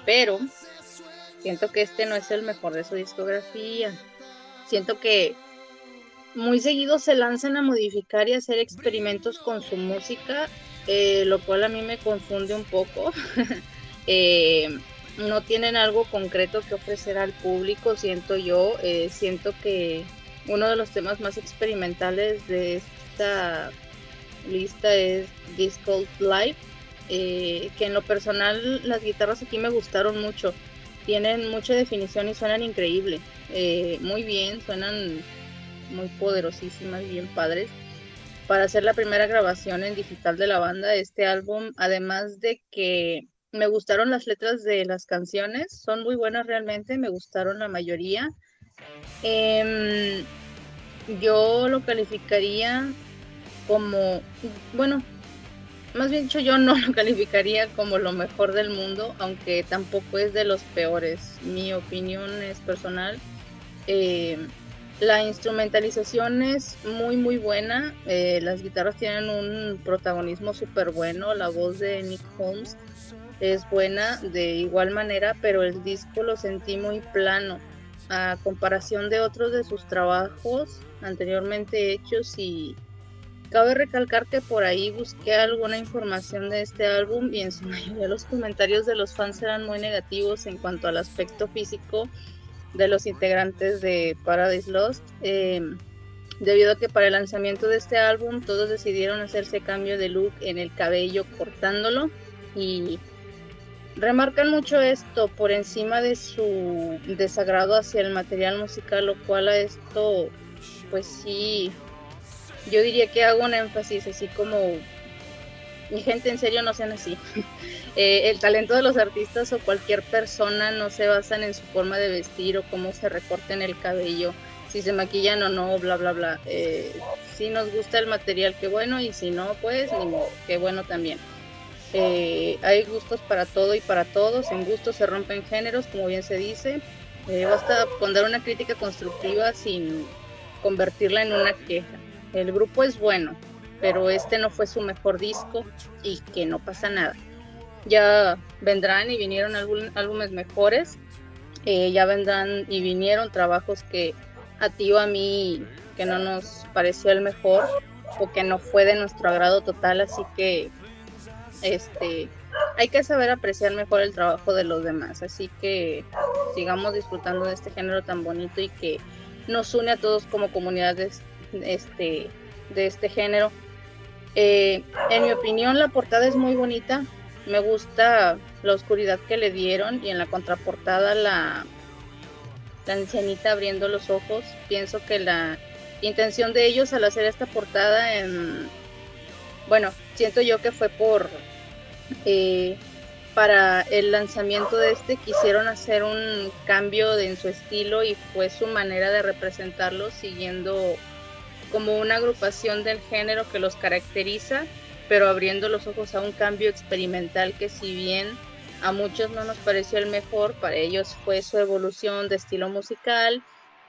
pero siento que este no es el mejor de su discografía. Siento que muy seguido se lanzan a modificar y hacer experimentos con su música, eh, lo cual a mí me confunde un poco. Eh, no tienen algo concreto que ofrecer al público, siento yo. Eh, siento que uno de los temas más experimentales de esta lista es Disco Live, que en lo personal las guitarras aquí me gustaron mucho. Tienen mucha definición y suenan increíble. muy bien, suenan muy poderosísimas, bien padres. Para hacer la primera grabación en digital de la banda, este álbum, además de que me gustaron las letras de las canciones, son muy buenas realmente, me gustaron la mayoría. Em, yo lo calificaría como, bueno, más bien dicho, yo no lo calificaría como lo mejor del mundo, aunque tampoco es de los peores. Mi opinión es personal. Eh, la instrumentalización es muy muy buena, eh, las guitarras tienen un protagonismo súper bueno, la voz de Nick Holmes es buena de igual manera, pero el disco lo sentí muy plano. A comparación de otros de sus trabajos anteriormente hechos y cabe recalcar que por ahí busqué alguna información de este álbum y en su mayoría los comentarios de los fans eran muy negativos en cuanto al aspecto físico de los integrantes de Paradise Lost, em, debido a que para el lanzamiento de este álbum todos decidieron hacerse cambio de look en el cabello cortándolo y remarcan mucho esto por encima de su desagrado hacia el material musical, lo cual a esto pues sí, yo diría que hago un énfasis así como mi gente en serio no sean así. Eh, el talento de los artistas o cualquier persona no se basan en su forma de vestir o cómo se recorten el cabello, si se maquillan o no, bla, bla, bla. Eh, si nos gusta el material, qué bueno, y si no, pues ni qué bueno también. Eh, hay gustos para todo y para todos, en gustos se rompen géneros, como bien se dice. basta poner una crítica constructiva sin convertirla en una queja. El grupo es bueno, pero este no fue su mejor disco y que no pasa nada. ya vendrán y vinieron álbumes mejores, eh, ya vendrán y vinieron trabajos que a ti o a mí que no nos pareció el mejor o que no fue de nuestro agrado total, así que este hay que saber apreciar mejor el trabajo de los demás, así que sigamos disfrutando de este género tan bonito y que nos une a todos como comunidad de este, de este género. Eh, en mi opinión la portada es muy bonita, me gusta la oscuridad que le dieron y en la contraportada la, la ancianita abriendo los ojos. Pienso que la intención de ellos al hacer esta portada, en, bueno, siento yo que fue por eh, para el lanzamiento de este quisieron hacer un cambio en su estilo y fue su manera de representarlo siguiendo como una agrupación del género que los caracteriza, pero abriendo los ojos a un cambio experimental que si bien a muchos no nos pareció el mejor, para ellos fue su evolución de estilo musical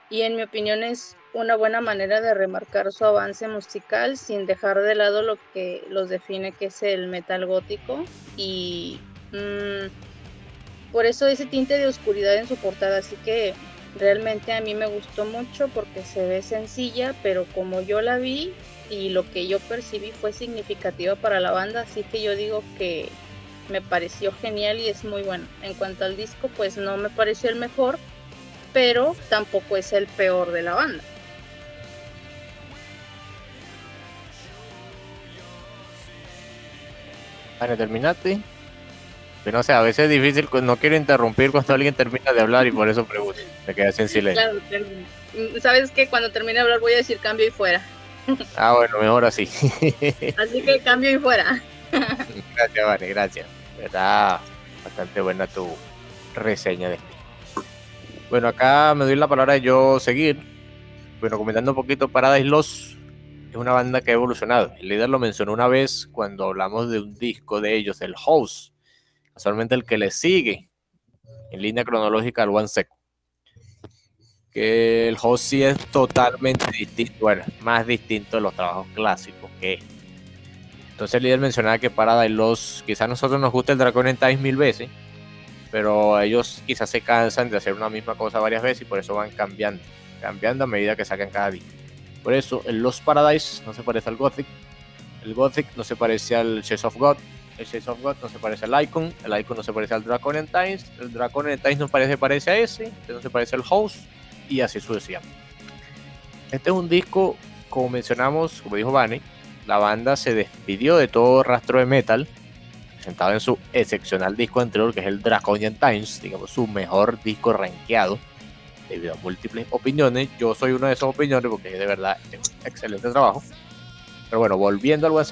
y en mi opinión es una buena manera de remarcar su avance musical sin dejar de lado lo que los define que es el metal gótico y mmm, por eso ese tinte de oscuridad en su portada. Así que realmente a mí me gustó mucho porque se ve sencilla pero como yo la vi y lo que yo percibí fue significativa para la banda así que yo digo que me pareció genial y es muy bueno en cuanto al disco pues no me pareció el mejor pero tampoco es el peor de la banda Vale, terminaste. Pero no sé, a veces es difícil, no quiero interrumpir cuando alguien termina de hablar y por eso pregunto. Me quedas en silencio. Claro, mm, sabes que cuando termine de hablar voy a decir cambio y fuera. Ah, bueno, mejor así. Así que cambio y fuera. Gracias, Vale, gracias. Verdad, bastante buena tu reseña de Bueno, acá me doy la palabra de yo seguir. Bueno, comentando un poquito Paradise Lost es una banda que ha evolucionado. El líder lo mencionó una vez cuando hablamos de un disco de ellos, el House, casualmente el que le sigue en línea cronológica al One Sec. Que el House sí es totalmente distinto, bueno, más distinto de los trabajos clásicos que Entonces el líder mencionaba que Paradise los quizás a nosotros nos gusta el Dragon en Time mil veces, pero ellos quizás se cansan de hacer una misma cosa varias veces y por eso van cambiando, cambiando a medida que sacan cada disco. Por eso el Lost Paradise no se parece al Gothic. El Gothic no se parece al Chase of God. El Chase of no se parece al Icon. El Icon no se parece al Draconian Times. El Draconian Times no parece, parece a ese. Este no se parece al House. Y así sucesivamente. Este es un disco, como mencionamos, como dijo Vane, la banda se despidió de todo rastro de metal, presentado en su excepcional disco anterior, que es el Draconian Times, digamos su mejor disco rankeado debido a múltiples opiniones. Yo soy una de esas opiniones porque de verdad es un excelente trabajo. Pero bueno, volviendo al One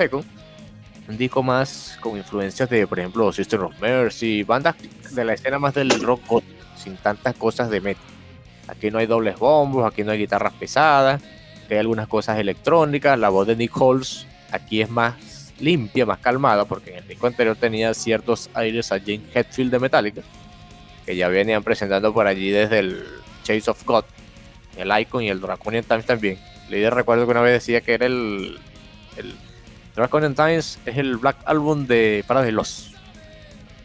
un disco más con influencias de, por ejemplo, Sister of Mercy, bandas de la escena más del rock sin tantas cosas de metal. Aquí no hay dobles bombos, aquí no hay guitarras pesadas, hay algunas cosas electrónicas. La voz de Nick Halls aquí es más limpia, más calmada, porque en el disco anterior tenía ciertos aires a Jane Hetfield de Metallica, que ya venían presentando por allí desde el Chase of God, el Icon y el Draconian Times también. Le recuerdo que una vez decía que era el Draconian Times es el Black Album de Paradise.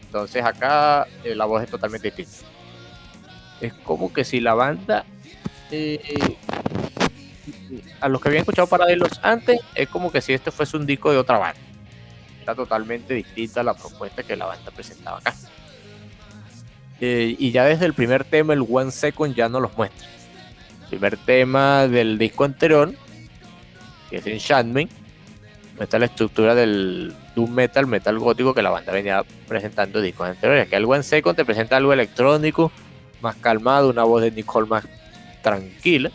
Entonces acá eh, la voz es totalmente distinta. Es como que si la banda eh, a los que habían escuchado Paradise antes es como que si este fuese un disco de otra banda. Está totalmente distinta a la propuesta que la banda presentaba acá. Eh, y ya desde el primer tema, el One Second, ya no los muestra. El primer tema del disco anterior, que es Enchantment, muestra la estructura del Doom Metal, metal gótico que la banda venía presentando discos anteriores. Aquí el One Second te presenta algo electrónico, más calmado, una voz de Nicole más tranquila.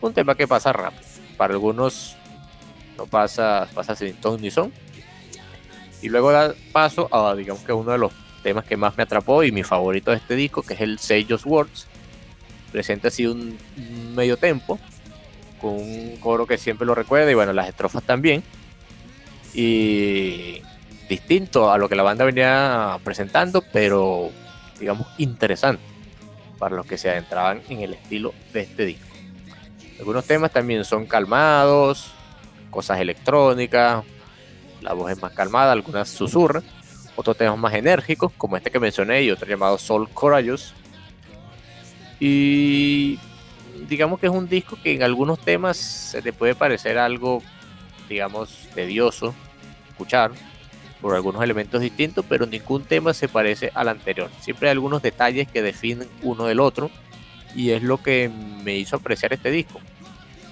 Un tema que pasa rápido. Para algunos no pasa, pasa sin ton ni son. Y luego da paso a, digamos que uno de los temas que más me atrapó y mi favorito de este disco, que es el Sage Words. Presenta así un, medio tempo, con un coro que siempre lo recuerda y bueno, las estrofas también. Y distinto a lo que la banda venía presentando, pero digamos interesante para los que se adentraban en el estilo de este disco. Algunos temas también son calmados, cosas electrónicas, la voz es más calmada, algunas susurran otros temas más enérgicos, como este que mencioné y otro llamado Soul Courageous. Y digamos que es un disco que en algunos temas se te puede parecer algo, digamos, tedioso escuchar por algunos elementos distintos, pero ningún tema se parece al anterior. Siempre hay algunos detalles que definen uno del otro y es lo que me hizo apreciar este disco.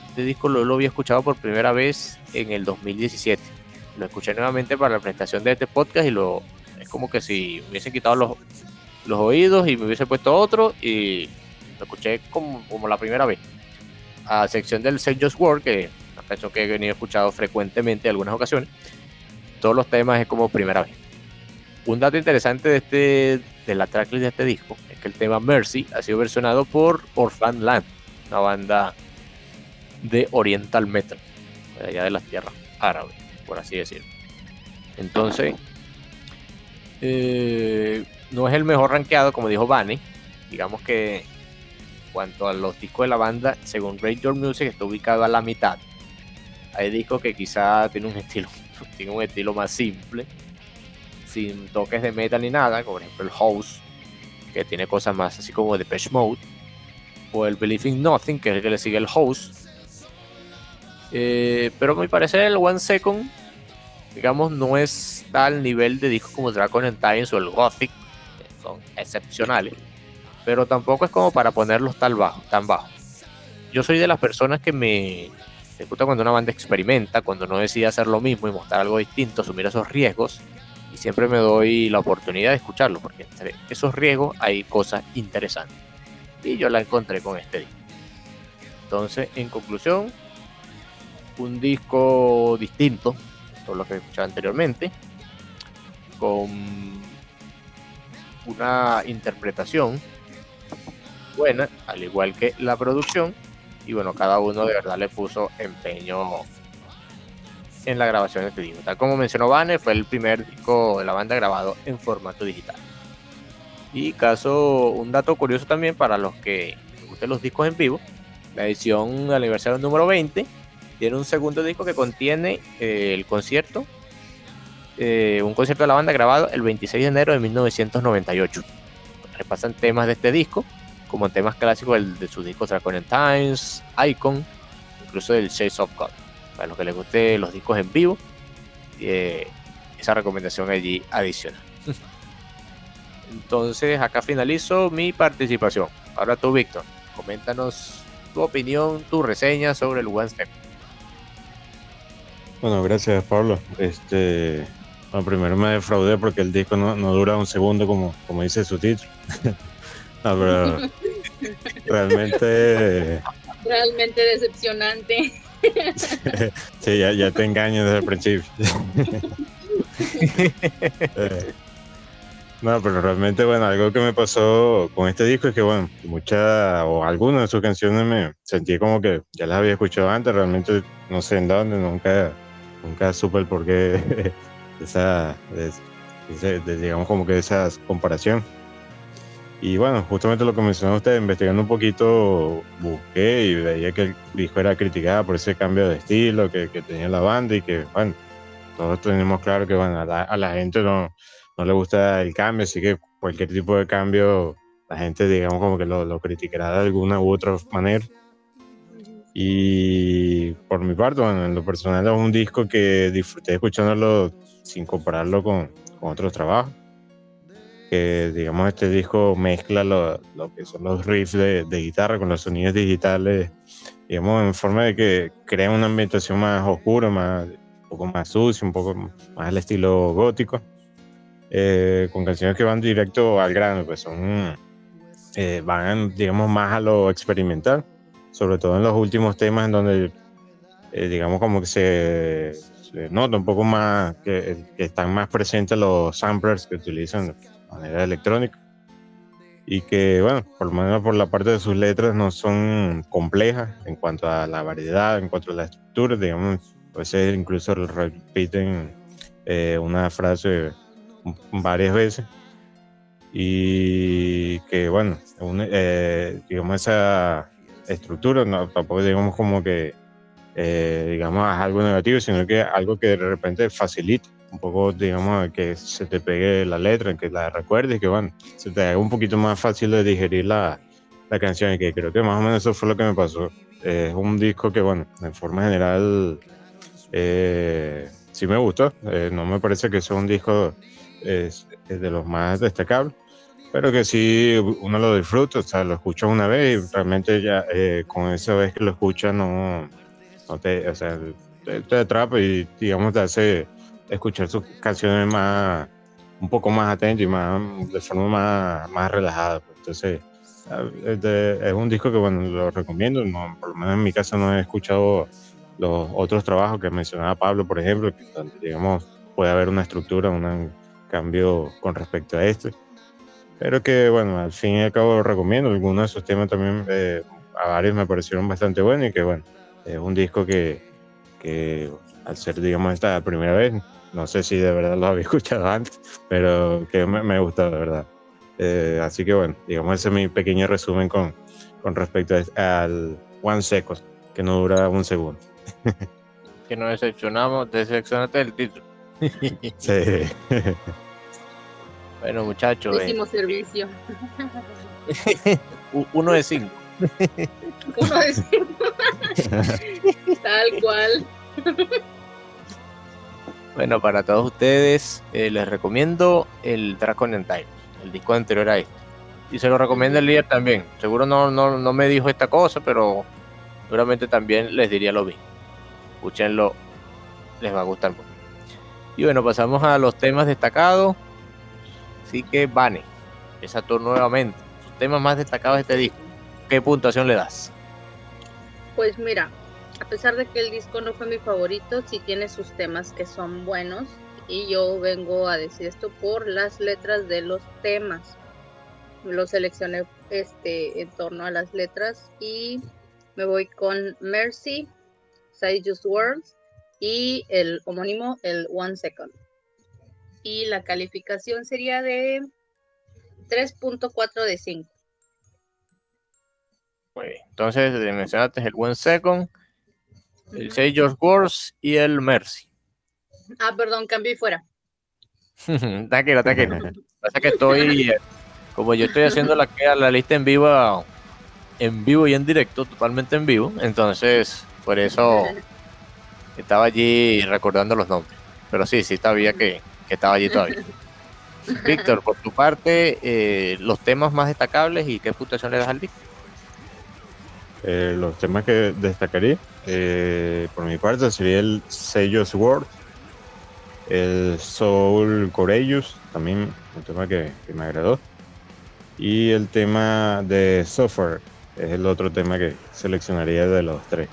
Este disco lo, lo había escuchado por primera vez en el 2017. Lo escuché nuevamente para la presentación de este podcast y lo es como que si me hubiesen quitado los, los oídos y me hubiese puesto otro y lo escuché como, como la primera vez. A sección del Say Just Word, que es una canción que he venido escuchado frecuentemente en algunas ocasiones, todos los temas es como primera vez. Un dato interesante de, este, de la tracklist de este disco es que el tema Mercy ha sido versionado por Orphan Land, una banda de Oriental Metal, de allá de las tierras árabes, por así decirlo. Entonces, eh, no es el mejor rankeado, como dijo Vane. Digamos que en cuanto a los discos de la banda, según Your Music, está ubicado a la mitad. Hay discos que quizá tienen un estilo, tiene un estilo más simple, sin toques de metal ni nada, como por ejemplo el House, que tiene cosas más así como de Depeche Mode, o el Believe in Nothing, que es el que le sigue el House. Eh, pero a mi parecer el One Second, digamos, no está al nivel de discos como Dragon and Times o el Gothic, que son excepcionales, pero tampoco es como para ponerlos tan bajo, tan bajo. Yo soy de las personas que me, me gusta cuando una banda experimenta, cuando no decide hacer lo mismo y mostrar algo distinto, asumir esos riesgos, y siempre me doy la oportunidad de escucharlo, porque entre esos riesgos hay cosas interesantes. Y yo la encontré con este disco. Entonces, en conclusión, un disco distinto, todo lo que he escuchado anteriormente, con una interpretación buena, al igual que la producción, y bueno, cada uno de verdad le puso empeño en la grabación de este disco. Tal como mencionó Banner, fue el primer disco de la banda grabado en formato digital. Y caso, un dato curioso también para los que les gusten los discos en vivo, la edición de aniversario número 20 tiene un segundo disco que contiene eh, el concierto, eh, un concierto de la banda grabado el 26 de enero de 1998. Repasan temas de este disco, como temas clásicos del- de sus discos Dragon and Times, Icon, incluso del Shades of God. Para los que les guste los discos en vivo, eh, esa recomendación allí adicional. Entonces, acá finalizo mi participación. Ahora tú, Víctor, coméntanos tu opinión, tu reseña sobre el One Step. Bueno, gracias Pablo. Este, bueno, primero me defraudé porque el disco no, no dura un segundo como, como dice su título. no, pero realmente Realmente decepcionante. sí, ya, ya te engaño desde el principio. No, pero realmente, bueno, algo que me pasó con este disco es que, bueno, muchas o algunas de sus canciones me sentí como que ya las había escuchado antes, realmente no sé en dónde, nunca, nunca supe el porqué de esa, de- de- de, digamos, como que esa comparación. Y bueno, justamente lo que mencionó usted, investigando un poquito, busqué y veía que el disco era criticado por ese cambio de estilo que, que tenía la banda y que, bueno, todos tenemos claro que bueno, a, la, a la gente no, no le gusta el cambio, así que cualquier tipo de cambio, la gente, digamos, como que lo, lo criticará de alguna u otra manera. Y por mi parte, bueno, en lo personal es un disco que disfruté escuchándolo sin compararlo con, con otros trabajos. Digamos, este disco mezcla lo, lo que son los riffs de, de guitarra con los sonidos digitales, digamos, en forma de que crea una ambientación más oscura, más, un poco más sucio, un poco más al estilo gótico, eh, con canciones que van directo al grano, pues son, eh, van, digamos, más a lo experimental, sobre todo en los últimos temas en donde, eh, digamos, como que se, se nota un poco más que, que están más presentes los samplers que utilizan manera electrónica. Y que, bueno, por lo menos por la parte de sus letras no son complejas en cuanto a la variedad, en cuanto a la estructura, digamos, a veces incluso repiten eh, una frase varias veces. Y que bueno un- eh, digamos esa estructura no tampoco digamos como que eh, digamos es algo negativo sino que algo que de repente facilita un poco, digamos, que se te pegue la letra, que la recuerdes, que bueno, se te haga un poquito más fácil de digerir la, la canción y que creo que más o menos eso fue lo que me pasó. es un disco que, bueno, en forma general eh, sí me gustó. Eh, no me parece que sea un disco es, de los más destacables, pero que sí uno lo disfruta, o sea, lo escucha una vez y realmente ya eh, con esa vez que lo escucha no, no te, o sea, te, atrapa y digamos te hace escuchar sus canciones más, un poco más atento y más, de forma más, más relajada. Pues. Entonces, es, un disco que bueno, lo recomiendo, no, por lo menos en mi caso no he escuchado los otros trabajos que mencionaba Pablo, por ejemplo, que digamos puede haber una estructura, un cambio con respecto a este. Pero que bueno, al fin y al cabo recomiendo. Algunos de esos temas también eh, a varios me parecieron bastante buenos y que bueno, es un disco que, que al ser digamos esta primera vez, no sé si de verdad lo había escuchado antes, pero que me, me gustado de verdad. Eh, así que bueno, digamos ese es mi pequeño resumen con, con respecto al One Second, que no dura un segundo. que nos decepcionamos, decepcionaste del título. sí. bueno, muchachos. Último servicio. Uno de cinco. Uno de cinco. Tal cual. Bueno, para todos ustedes eh, les recomiendo el Dragon Time, el disco anterior a este. Y se lo recomiendo el líder también. Seguro no, no, no me dijo esta cosa, pero seguramente también les diría lo mismo escúchenlo, les va a gustar mucho. Y bueno, pasamos a los temas destacados. Así que, Vane, empieza tú nuevamente. Sus temas más destacados de este disco. ¿Qué puntuación le das? Pues mira, pesar de que el disco no fue mi favorito, sí tiene sus temas que son buenos. Y yo vengo a decir esto por las letras de los temas. Lo seleccioné este, en torno a las letras y me voy con Mercy, Say Just Words y el homónimo, el One Second. Y la calificación sería de 3.4 de 5. Entonces, mencionaste el One Second, el Say Just Words y el Mercy. Ah, perdón, cambié fuera. tranquilo, tranquilo. Pasa que estoy, como yo estoy haciendo la, la lista en vivo, en vivo y en directo, totalmente en vivo, entonces por eso estaba allí recordando los nombres. Pero sí, sí sabía que, estaba allí todavía. Víctor, por tu parte, eh, los temas más destacables y qué puntuación le das al disco. Eh, los temas que destacaría, eh, por mi parte, sería el sello Sword, el Soul Courageous, también un tema que, me agradó, y el tema de Software, es el otro tema que seleccionaría de los tres.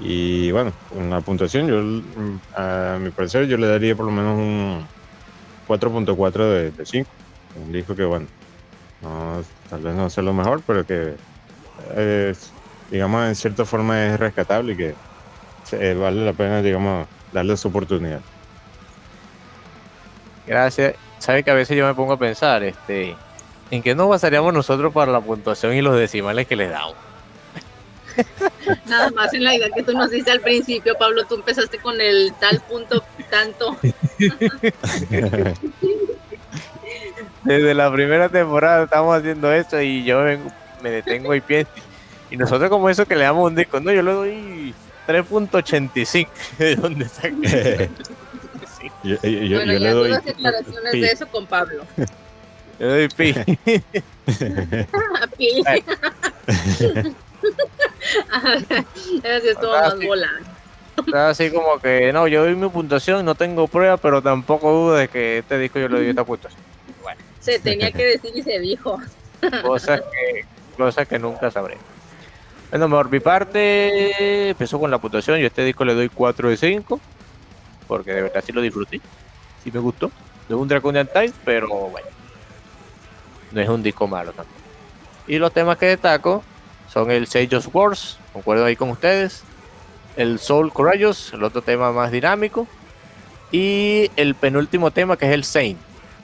Y bueno, una puntuación, yo a mi parecer yo le daría por lo menos un 4.4 de, de 5. Un disco que bueno, tal vez no sea lo mejor, pero que es, digamos en cierta forma es rescatable y que vale la pena, digamos, darle su oportunidad. Gracias. Sabe que a veces yo me pongo a pensar, este, ¿en qué nos basaríamos nosotros para la puntuación y los decimales que les damos? Nada más en la idea que tú nos dices al principio, Pablo, tú empezaste con el tal punto tanto. Desde la primera temporada estamos haciendo esto y yo me detengo y pienso. Y nosotros como eso que le damos un disco, no, yo le doy 3.85. ¿De dónde saqué? Yo, bueno, ya le doy declaraciones de eso con Pablo. Yo doy pi. pi. Así estuvo más volando. Así como que, no, yo doy mi puntuación, no tengo prueba, pero tampoco dudo de que este disco yo le doy esta puntuación. Bueno. Se tenía que decir y se dijo. Cosas que, cosas que nunca sabré. Bueno, por mi parte, empezó con la puntuación. Yo a este disco le doy 4 de 5, porque de verdad sí lo disfruté. Sí me gustó. No es un Draconian Time, pero bueno. No es un disco malo tampoco. Y los temas que destaco son el Sage of Wars, concuerdo ahí con ustedes, el Soul Courageous, el otro tema más dinámico, y el penúltimo tema que es el Saint.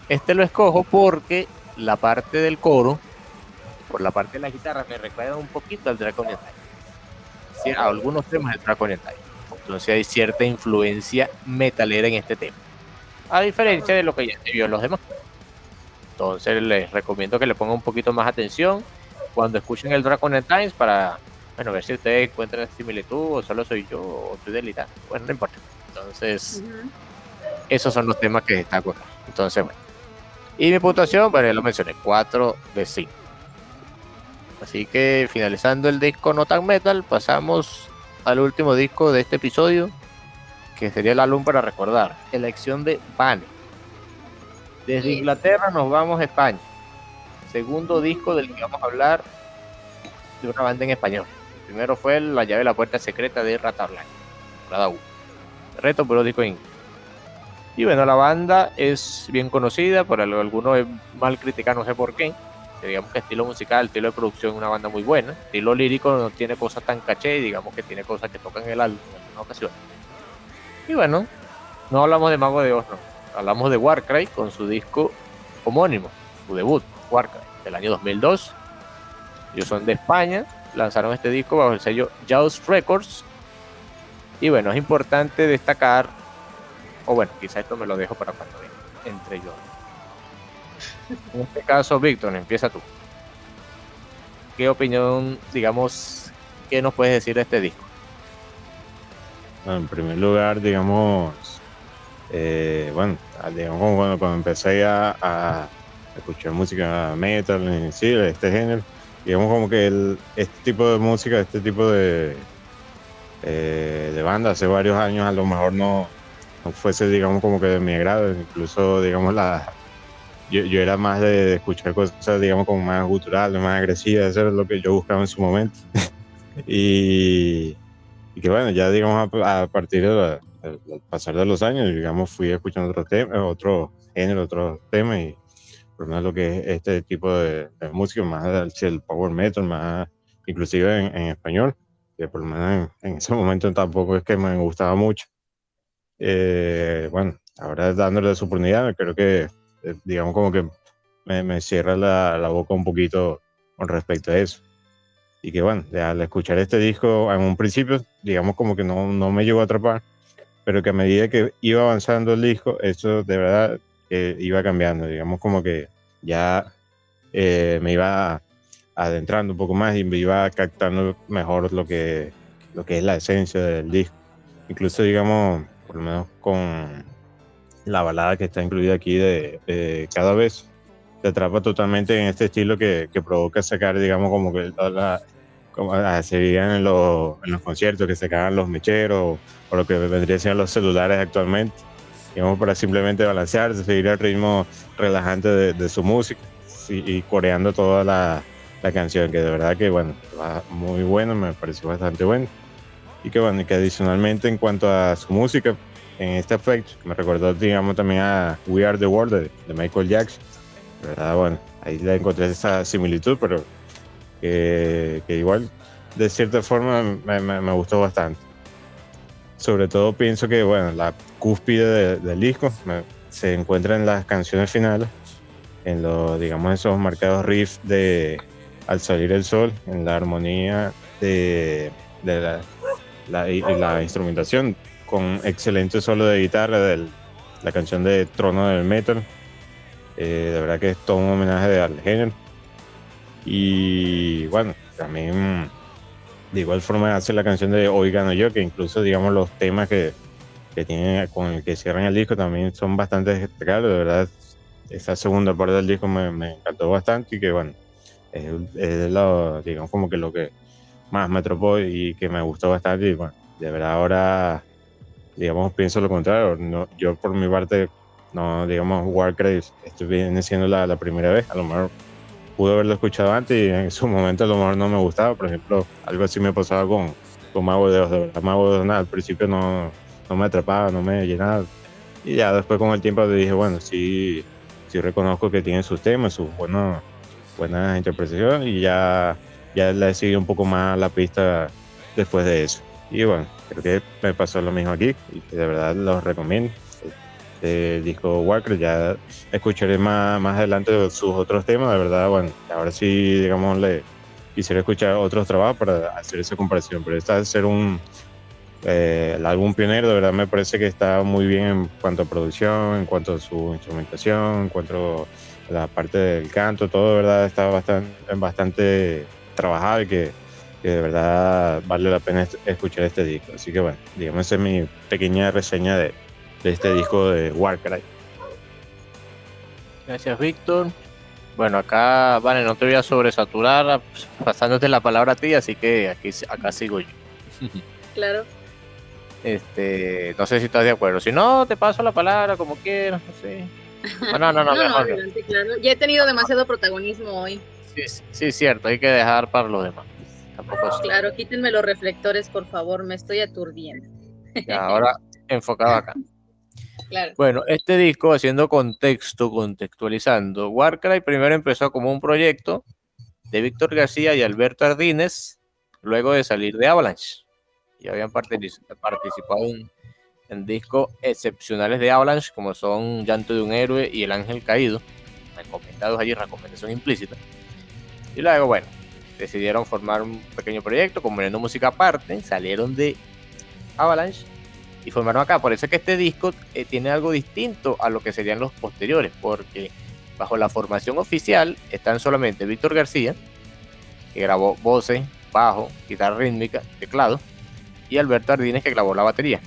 Este lo escojo porque la parte del coro, por la parte de la guitarra, me recuerda un poquito al Time. Sí, a algunos temas del Draconian Time. Entonces hay cierta influencia metalera en este tema. A diferencia de lo que ya se vio en los demás. Entonces les recomiendo que le pongan un poquito más atención cuando escuchen el Dragon Times para bueno, ver si ustedes encuentran similitud o solo soy yo o estoy delitando. Bueno, no importa. Entonces, esos son los temas que está acá. Entonces, bueno. Y mi puntuación, bueno, ya lo mencioné, 4 de 5. Así que finalizando el disco No Tan Metal, pasamos al último disco de este episodio, que sería el álbum para recordar, elección de Bane. Desde Inglaterra nos vamos a España. Segundo disco del que vamos a hablar de una banda en español. primero fue La llave de la puerta secreta de Rata Blanca, Reto, pero disco en Y bueno, la banda es bien conocida, por algunos es mal criticada, no sé por qué digamos que estilo musical, estilo de producción una banda muy buena, estilo lírico no tiene cosas tan caché, digamos que tiene cosas que tocan el álbum en alguna ocasión. Y bueno, no hablamos de Mago de Oz, hablamos de Warcry con su disco homónimo, su debut, Warcry, del año 2002. Ellos son de España, lanzaron este disco bajo el sello Jaws Records. Y bueno, es importante destacar, o bueno, quizá esto me lo dejo para cuando entre yo. En este caso, Víctor, empieza tú. ¿Qué opinión, digamos, qué nos puedes decir de este disco? en primer lugar, digamos, eh, bueno, digamos cuando, cuando empecé a, escuchar música metal, en sí, este género, digamos como que este tipo de música, este tipo de, eh, de banda hace varios años a lo mejor no, no fuese, digamos, como que de mi agrado, incluso, digamos, la, yo, era más de, escuchar cosas, digamos, como más culturales, más agresivas, eso es lo que yo buscaba en su momento. y, que bueno, ya digamos, a, partir del pasar de los años, digamos, fui escuchando otros temas, otro género, otros temas, y por lo menos lo que es este tipo de, música, más el, power metal, más inclusive en, español, que por lo menos en, ese momento tampoco es que me gustaba mucho. Eh, bueno, ahora dándole su oportunidad, creo que eh, digamos como que me, cierra la, la, boca un poquito con respecto a eso. Y que bueno, al escuchar este disco en un principio, digamos como que no, no me llegó a atrapar, pero que a medida que iba avanzando el disco, eso de verdad eh, iba cambiando, digamos como que ya eh, me iba adentrando un poco más y me iba captando mejor lo que, lo que es la esencia del disco. Incluso digamos, por lo menos con, la balada que está incluida aquí de, cada vez te atrapa totalmente en este estilo que, que provoca sacar, digamos, como que la, como se veían en, los, en los conciertos que sacaban los mecheros o, lo que vendría siendo los celulares actualmente, digamos, para simplemente balancearse, seguir el ritmo relajante de, su música y, coreando toda la, la, canción, que de verdad que, bueno, va muy bueno, me pareció bastante bueno. Y que, bueno, y que adicionalmente en cuanto a su música, en este aspecto. Me recordó, digamos, también a We Are the World de, Michael Jackson. ¿verdad? Bueno, ahí le encontré esa similitud, pero que, igual, de cierta forma, me, gustó bastante. Sobre todo pienso que, bueno, la cúspide del disco se encuentra en las canciones finales, en los, digamos, esos marcados riffs de Al salir el sol, en la armonía de, la, la, la instrumentación con excelente solo de guitarra de la canción de Trono del Metal. Eh, de verdad que es todo un homenaje al género. Y bueno, también de igual forma hace la canción de Hoy Gano Yo, que incluso digamos los temas que, que tienen con el que cierran el disco también son bastante destacables. De verdad, esa segunda parte del disco me, me encantó bastante y que bueno, es, es lo, digamos como que lo que más me atropó y que me gustó bastante. Y bueno, de verdad ahora digamos, pienso lo contrario. No, yo por mi parte, no, digamos, Warcraft, esto viene siendo la, primera vez. A lo mejor pude haberlo escuchado antes y en su momento a lo mejor no me gustaba. Por ejemplo, algo así me pasaba con, con Mago de Oz. Mago de Oz, nada, al principio no, no me atrapaba, no me llenaba. Y ya después con el tiempo dije, bueno, sí, sí reconozco que tiene sus temas, sus buenas interpretaciones y ya, ya le he seguido un poco más la pista después de eso. Y bueno, creo que me pasó lo mismo aquí y de verdad los recomiendo. Este disco Walker, ya escucharé más, más adelante sus otros temas, de verdad, bueno, ahora sí, digamos, le quisiera escuchar otros trabajos para hacer esa comparación, pero esta es ser un, eh, el álbum pionero, de verdad me parece que está muy bien en cuanto a producción, en cuanto a su instrumentación, en cuanto a la parte del canto, todo de verdad está bastante, bastante trabajado y que, que de verdad vale la pena es- escuchar este disco. Así que bueno, digamos, esa es mi pequeña reseña de, de este disco de Warcry. Gracias, Víctor. Bueno, acá, vale, no te voy a sobresaturar pasándote la palabra a ti, así que aquí, acá sigo yo. Claro. Este, no sé si estás de acuerdo. Si no, te paso la palabra como quieras, no sé. No, no, no, no, No, no, mejor no. adelante, claro. Ya he tenido demasiado protagonismo hoy. Sí, sí, sí, cierto, hay que dejar para los demás. Tampoco es- Claro, quítenme los reflectores, por favor, me estoy aturdiendo. ya, ahora enfocado acá. Claro. Bueno, este disco, haciendo contexto, contextualizando, Warcry primero empezó como un proyecto de Víctor García y Alberto Ardínez, luego de salir de Avalanche. Y habían partici- participado en, en discos excepcionales de Avalanche, como son Llanto de un Héroe y El Ángel Caído, recomendados allí, recomendación implícita. Y luego, bueno, decidieron formar un pequeño proyecto, componiendo música aparte, salieron de Avalanche y formaron acá. Por eso es que este disco eh, tiene algo distinto a lo que serían los posteriores, porque bajo la formación oficial están solamente Víctor García, que grabó voces, bajo, guitarra rítmica, teclado, y Alberto Ardínez, que grabó la batería.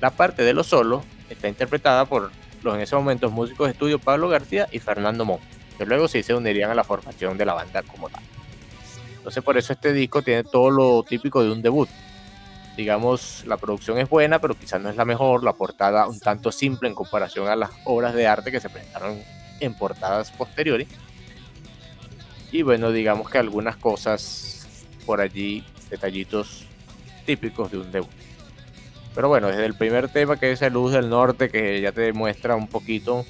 La parte de los solos está interpretada por los en ese momento músicos de estudio Pablo García y Fernando Mon, que luego sí se unirían a la formación de la banda como tal. Entonces por eso este disco tiene todo lo típico de un debut digamos, la producción es buena, pero quizás no es la mejor, la portada un tanto simple en comparación a las obras de arte que se presentaron en portadas posteriores. Y bueno, digamos que algunas cosas por allí, detallitos típicos de un debut. Pero bueno, desde el primer tema que es el Luz del Norte, que ya te muestra un poquito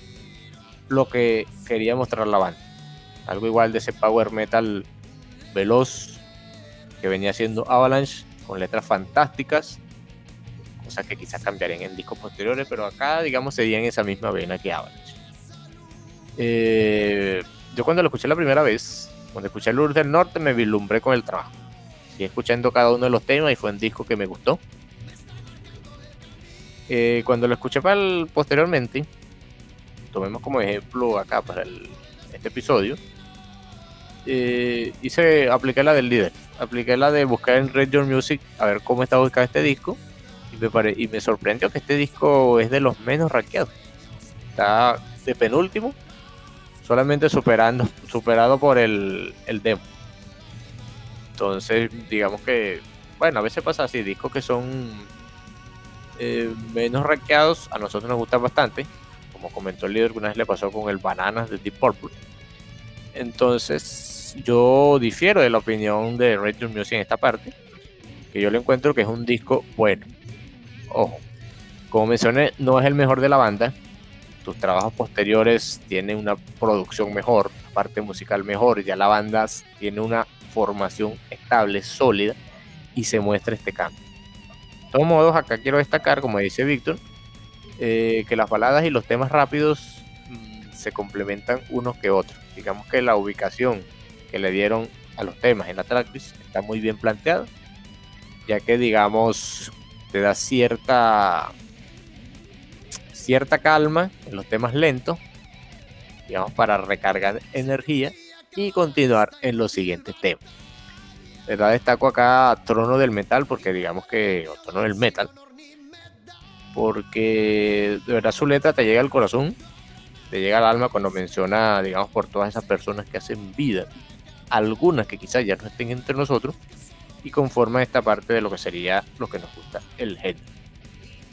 lo que quería mostrar la banda. Algo igual de ese power metal veloz que venía haciendo Avalanche con letras fantásticas, cosas que quizás cambiarían en discos posteriores, pero acá, digamos, sería en esa misma vena que Avalanche. Eh, yo cuando lo escuché la primera vez, cuando escuché Luz del Norte, me vislumbré con el trabajo. Y escuchando cada uno de los temas y fue un disco que me gustó. Eh, cuando lo escuché para posteriormente, tomemos como ejemplo acá para este episodio, eh, hice, apliqué la del líder, apliqué la de buscar en Red Your Music a ver cómo está ubicado este disco y me, sorprendió que este disco es de los menos rankeados. Está de penúltimo, solamente superando, superado por el, el demo. Entonces, digamos que, bueno, a veces pasa así, discos que son eh, menos rankeados, a nosotros nos gustan bastante, como comentó el líder, una vez le pasó con el Bananas de Deep Purple. Entonces, yo difiero de la opinión de Red Your Music en esta parte, que yo le encuentro que es un disco bueno. Ojo, como mencioné, no es el mejor de la banda. Tus trabajos posteriores tienen una producción mejor, parte musical mejor, ya la banda tiene una formación estable, sólida, y se muestra este cambio. De todos modos, acá quiero destacar, como dice Víctor, eh, que las baladas y los temas rápidos mm, se complementan unos que otros. Digamos que la ubicación que le dieron a los temas en la tracklist está muy bien planteada, ya que digamos te da cierta cierta calma en los temas lentos, digamos para recargar energía y continuar en los siguientes temas. De verdad destaco acá Trono del Metal porque digamos que o Trono del Metal porque de verdad su letra te llega al corazón, te llega al alma cuando menciona, digamos, por todas esas personas que hacen vida, algunas que quizás ya no estén entre nosotros, y conforman esta parte de lo que sería lo que nos gusta, el head.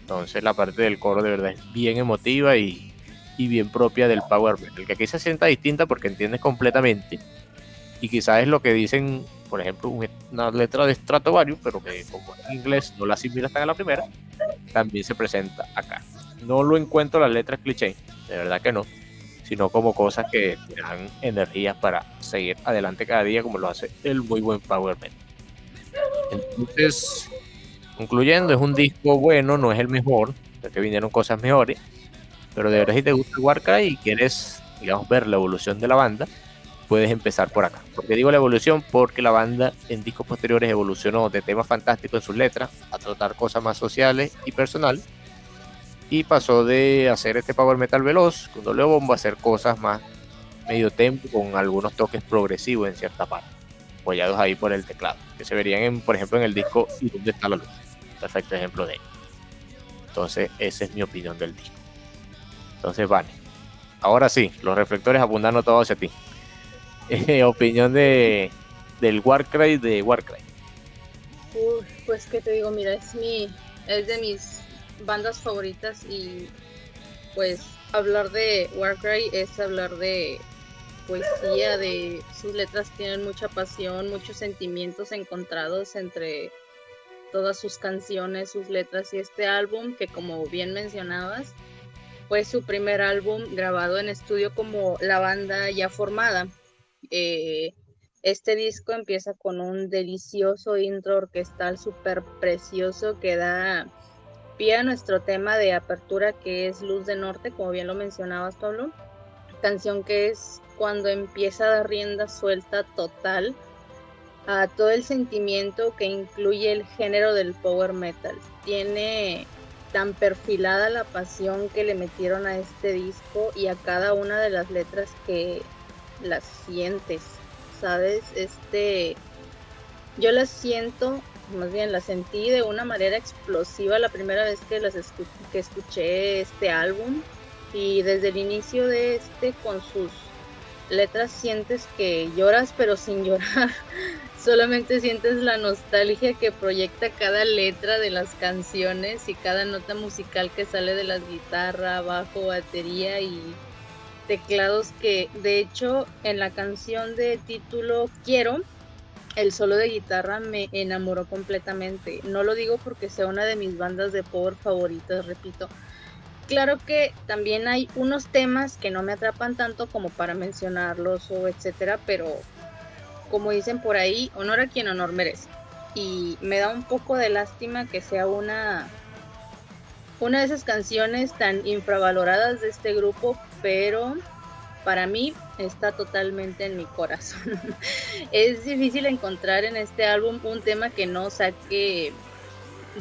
Entonces la parte del coro de verdad es bien emotiva y, y bien propia del power metal, que aquí se sienta distinta porque entiendes completamente, y quizás es lo que dicen, por ejemplo, un- una letra de Stratovarius, pero que como en inglés no la asimilas tan a la primera, también se presenta acá. No lo encuentro las letras cliché, de verdad que no, sino como cosas que te dan energías para seguir adelante cada día como lo hace el muy buen Power Metal. Entonces, concluyendo, es un disco bueno, no es el mejor, ya que vinieron cosas mejores, pero de verdad si te gusta Warcry y quieres, digamos, ver la evolución de la banda, puedes empezar por acá. Porque digo la evolución porque la banda en discos posteriores evolucionó de temas fantásticos en sus letras a tratar cosas más sociales y personal. Y pasó de hacer este power metal veloz con doble bombo a hacer cosas más medio tempo con algunos toques progresivos en cierta parte, apoyados ahí por el teclado, que se verían en, por ejemplo en el disco ¿Y dónde está la luz? Perfecto ejemplo de ello. Entonces, esa es mi opinión del disco. Entonces, vale. Ahora sí, los reflectores abundando todos hacia ti. opinión de del Warcry de Warcry. pues que te digo, mira, es mi es de mis bandas favoritas y pues hablar de Warcry es hablar de poesía, de sus letras tienen mucha pasión, muchos sentimientos encontrados entre todas sus canciones, sus letras y este álbum que como bien mencionabas fue su primer álbum grabado en estudio como la banda ya formada. Eh, este disco empieza con un delicioso intro orquestal súper precioso que da pie nuestro tema de apertura que es Luz de Norte, como bien lo mencionabas Pablo. Canción que es cuando empieza a dar rienda suelta total a todo el sentimiento que incluye el género del power metal. Tiene tan perfilada la pasión que le metieron a este disco y a cada una de las letras que las sientes, ¿sabes? Este, yo las siento, más bien las sentí de una manera explosiva la primera vez que las que escuché este álbum y desde el inicio de este con sus letras sientes que lloras pero sin llorar. Solamente sientes la nostalgia que proyecta cada letra de las canciones y cada nota musical que sale de la guitarra, bajo, batería y teclados que de hecho en la canción de título Quiero, el solo de guitarra me enamoró completamente. No lo digo porque sea una de mis bandas de power favoritas, repito, claro que también hay unos temas que no me atrapan tanto como para mencionarlos o etcétera, pero como dicen por ahí, honor a quien honor merece. Y me da un poco de lástima que sea una una de esas canciones tan infravaloradas de este grupo, pero para mí está totalmente en mi corazón. es difícil encontrar en este álbum un tema que no saque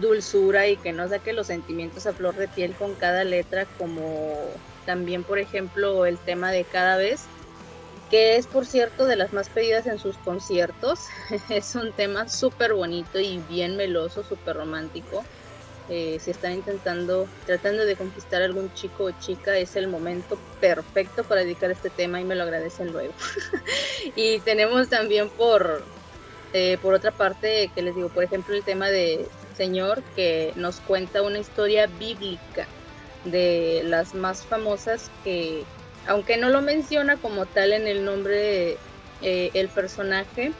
dulzura y que no saque los sentimientos a flor de piel con cada letra, como también, por ejemplo, el tema de cada vez, que es, por cierto, de las más pedidas en sus conciertos. es un tema súper bonito y bien meloso, súper romántico. Eh, si están intentando, tratando de conquistar a algún chico o chica, es el momento perfecto para dedicar este tema y me lo agradecen luego. y tenemos también por, eh, por otra parte, que les digo, por ejemplo, el tema de Señor que nos cuenta una historia bíblica de las más famosas que, aunque no lo menciona como tal en el nombre eh, el personaje,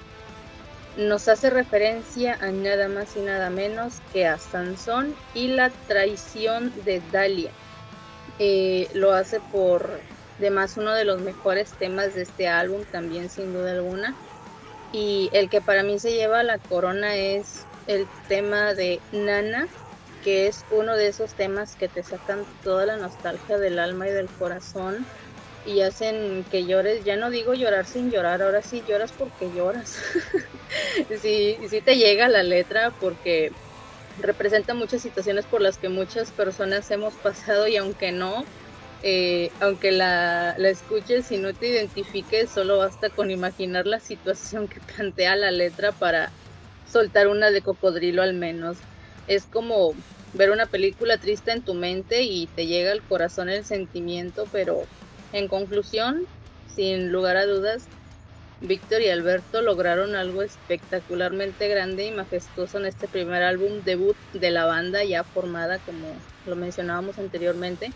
nos hace referencia a nada más y nada menos que a Sansón y la traición de Dalia. Eh, lo hace por demás uno de los mejores temas de este álbum, también sin duda alguna. Y el que para mí se lleva la corona es el tema de Nana, que es uno de esos temas que te sacan toda la nostalgia del alma y del corazón y hacen que llores. Ya no digo llorar sin llorar, ahora sí lloras porque lloras. sí, sí te llega la letra porque representa muchas situaciones por las que muchas personas hemos pasado y aunque no, eh, aunque la, la, escuches y no te identifiques, solo basta con imaginar la situación que plantea la letra para soltar una de cocodrilo al menos. Es como ver una película triste en tu mente y te llega al corazón el sentimiento, pero en conclusión, sin lugar a dudas, Víctor y Alberto lograron algo espectacularmente grande y majestuoso en este primer álbum debut de la banda ya formada, como lo mencionábamos anteriormente.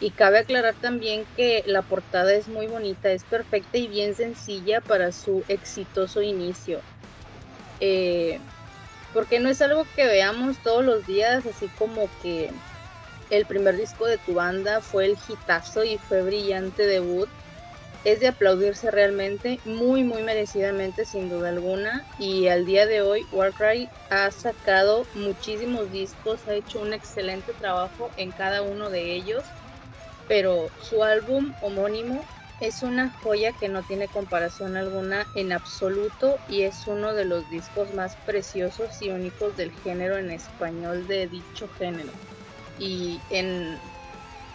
Y cabe aclarar también que la portada es muy bonita, es perfecta y bien sencilla para su exitoso inicio. Eh, porque no es algo que veamos todos los días, así como que el primer disco de tu banda fue el hitazo y fue brillante debut. Es de aplaudirse realmente, muy muy merecidamente sin duda alguna. Y al día de hoy Warcry ha sacado muchísimos discos, ha hecho un excelente trabajo en cada uno de ellos. Pero su álbum homónimo Es una joya que no tiene comparación alguna en absoluto y es uno de los discos más preciosos y únicos del género en español de dicho género. Y en,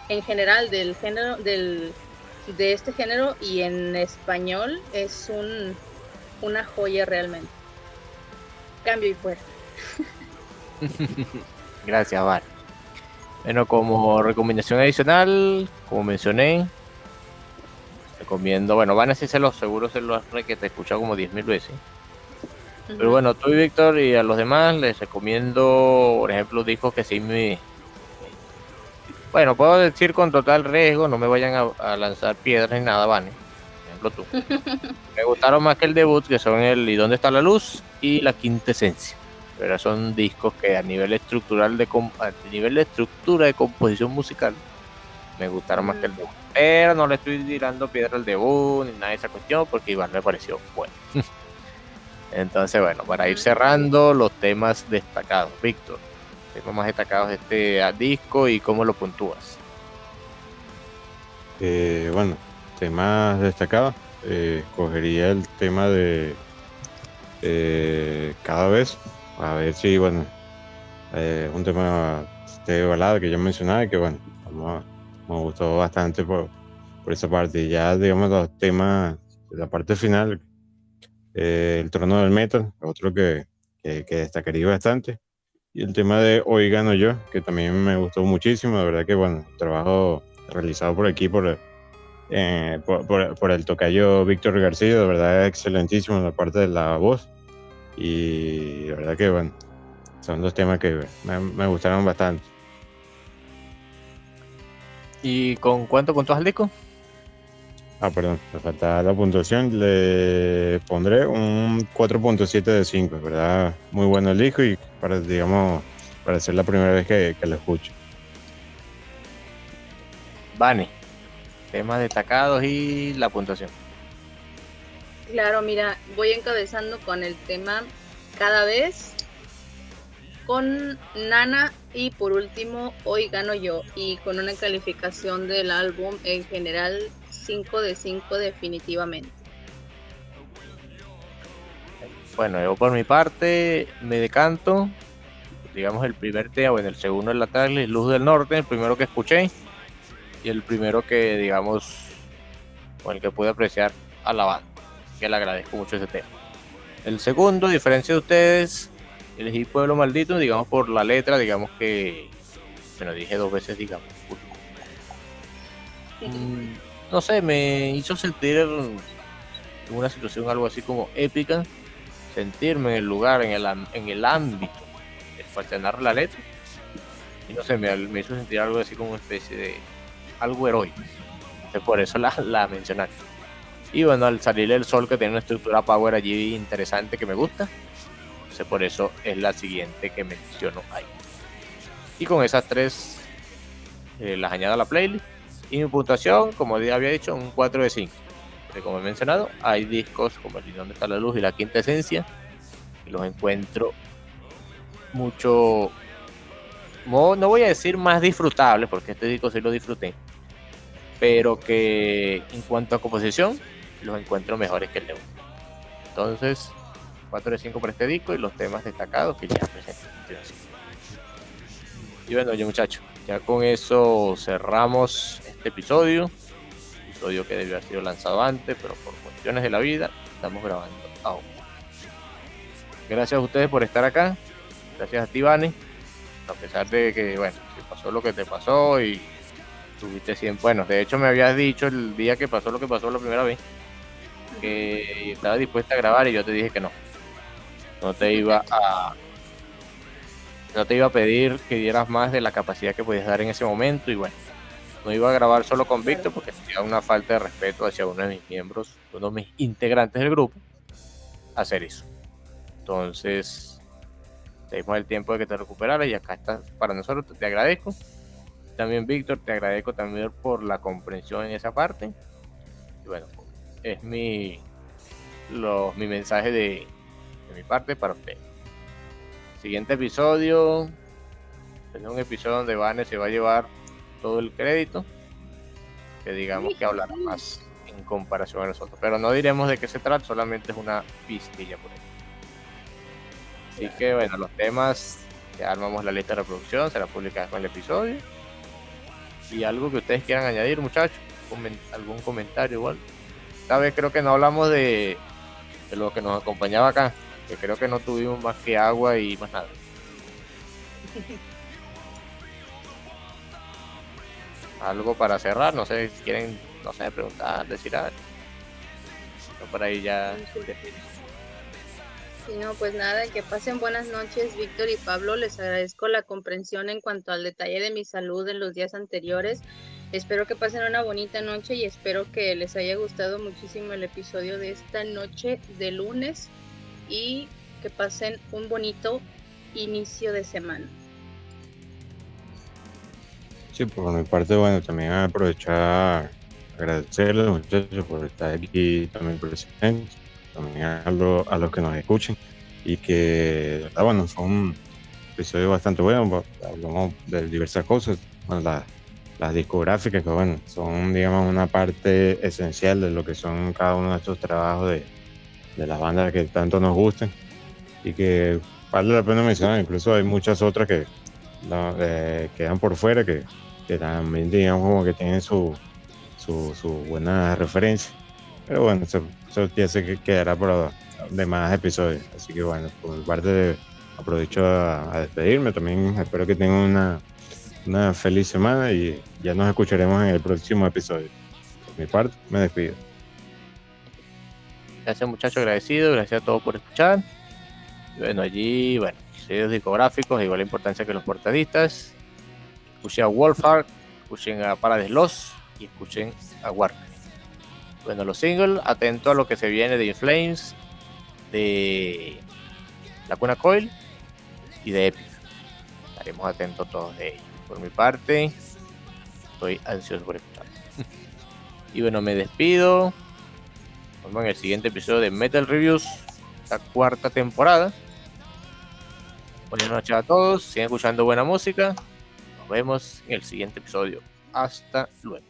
en general del género del, de este género y en español es un, una joya realmente. Cambio y fuerza. Gracias, Val. Bueno, como recomendación adicional, como mencioné, recomiendo, bueno, van a se los seguros se los que te he escuchado como 10.000 veces. Pero bueno, tú y Víctor y a los demás les recomiendo, por ejemplo, discos que sí me... Bueno, puedo decir con total riesgo, no me vayan a, lanzar piedras ni nada, Vane. Por ejemplo, tú. me gustaron más que el debut, que son el ¿Y dónde está la luz? y La Quinta Esencia. Pero son discos que a nivel estructural de a nivel de estructura de composición musical me gustaron más que el debut. Pero no le estoy tirando piedra al debut ni nada de esa cuestión porque igual me pareció bueno. Entonces, bueno, para ir cerrando los temas destacados, Víctor, temas más destacados de este disco y cómo lo puntúas. Eh, bueno, temas destacados, eh, cogería el tema de eh, cada vez, a ver si, bueno, eh, un tema de balada que ya mencionaba, que bueno, vamos me gustó bastante por, por esa parte. Ya, digamos, los temas la parte final, eh, el trono del metal, otro que, que, destacaría bastante. Y el tema de Hoy Gano Yo, que también me gustó muchísimo. De verdad que, bueno, trabajo realizado por aquí, por, eh, por, por, el tocayo Víctor García, de verdad excelentísimo en la parte de la voz. Y de verdad que, bueno, son dos temas que me, me gustaron bastante. ¿Y con cuánto puntos al disco? Ah, perdón, me falta la puntuación. Le pondré un 4.7 de 5, ¿verdad? Muy bueno el disco y para, digamos, para ser la primera vez que, lo escucho. Vane, temas destacados y la puntuación. Claro, mira, voy encabezando con el tema cada vez con Nana y por último hoy gano yo y con una calificación del álbum en general 5 de 5 definitivamente. Bueno, yo por mi parte me decanto, digamos el primer tema, bueno, el segundo en la tarde, Luz del Norte, el primero que escuché y el primero que digamos con el que pude apreciar a la banda, que le agradezco mucho ese tema. El segundo, a diferencia de ustedes, elegí Pueblo Maldito, digamos por la letra, digamos que, bueno, dije dos veces, digamos. Mm, no sé, me hizo sentir en una situación algo así como épica, sentirme en el lugar, en el, en el ámbito, falsear la letra. Y no sé, me, me, hizo sentir algo así como una especie de algo heroico. por eso la, la mencioné. Y bueno, al salir el sol que tiene una estructura power allí interesante que me gusta, por eso es la siguiente que menciono ahí. Y con esas tres eh, las añado a la playlist. Y mi puntuación, como había dicho, un 4 de 5. Porque como he mencionado, hay discos como El Donde está la luz y La Quinta Esencia. Y los encuentro mucho. No, no voy a decir más disfrutables, porque este disco sí lo disfruté. Pero que en cuanto a composición, los encuentro mejores que el de uno. Entonces, 4 de 5 por este disco y los temas destacados que ya presenté. Y bueno, yo muchachos, ya con eso cerramos episodio. Episodio que debió haber sido lanzado antes, pero por cuestiones de la vida estamos grabando ahora. Gracias a ustedes por estar acá. Gracias a ti, Vane. A pesar de que, bueno, se pasó lo que te pasó y tuviste siempre. Bueno, de hecho me habías dicho el día que pasó lo que pasó la primera vez que estaba dispuesta a grabar y yo te dije que no no te iba a no te iba a pedir que dieras más de la capacidad que podías dar en ese momento y bueno, no iba a grabar solo con Víctor porque sería una falta de respeto hacia uno de mis miembros, uno de mis integrantes del grupo, hacer eso. Entonces, te dimos el tiempo de que te recuperaras y acá estás para nosotros, te agradezco. También Víctor, te agradezco también por la comprensión en esa parte. Y bueno, es mi, mi mensaje de, mi parte para usted. Siguiente episodio. Es un episodio donde Vane se va a llevar todo el crédito. Que digamos que hablará más en comparación a nosotros. Pero no diremos de qué se trata, solamente es una pistilla por ahí. Así que bueno, los temas, ya armamos la lista de reproducción, será publicada con el episodio. Y algo que ustedes quieran añadir, muchachos, algún comentario igual. Esta vez creo que no hablamos de, de lo que nos acompañaba acá, que creo que no tuvimos más que agua y más nada. algo para cerrar, no sé si quieren, no sé, preguntar, decir algo. por ahí ya. Sí, no, pues nada, que pasen buenas noches, Víctor y Pablo. Les agradezco la comprensión en cuanto al detalle de mi salud en los días anteriores. Espero que pasen una bonita noche y espero que les haya gustado muchísimo el episodio de esta noche de lunes y que pasen un bonito inicio de semana. Sí, por mi parte, bueno, también aprovechar agradecerles muchachos por estar aquí también presentes, también a, los que nos escuchen y que, bueno, son un episodio bastante bueno, hablamos de diversas cosas, las discográficas que, bueno, son, digamos, una parte esencial de lo que son cada uno de estos trabajos de, de las bandas que tanto nos gustan y que vale la pena mencionar, incluso hay muchas otras que eh, quedan por fuera que que también digamos como que tienen su, su, su buena referencia. Pero bueno, eso, ya sé que quedará por demás episodios. Así que bueno, por mi parte aprovecho a, despedirme. También espero que tengan una, una feliz semana y ya nos escucharemos en el próximo episodio. Por mi parte, me despido. Gracias muchachos, agradecido, gracias a todos por escuchar. bueno, allí, bueno, sellos discográficos, igual importancia que los portadistas escuchen a Wolfhard, escuchen a Paradise Lost y escuchen a Warcraft. Bueno, los singles, atento a lo que se viene de Inflames, de La Cuna Coil y de Epic. Estaremos atentos todos de ellos. Por mi parte, estoy ansioso por escuchar. y bueno, me despido. Nos vemos en el siguiente episodio de Metal Reviews, la cuarta temporada. Buenas noches a todos, sigan escuchando buena música vemos en el siguiente episodio. Hasta luego.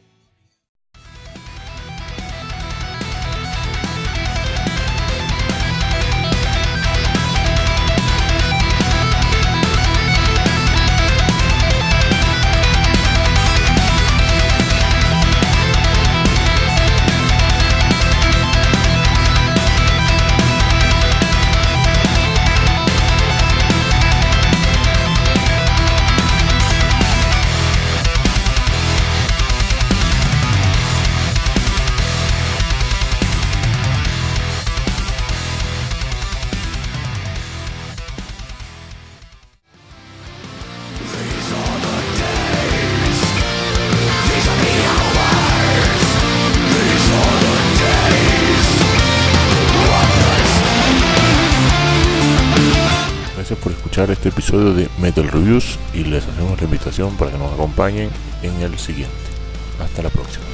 De Metal Reviews y les hacemos la invitación para que nos acompañen en el siguiente. Hasta la próxima.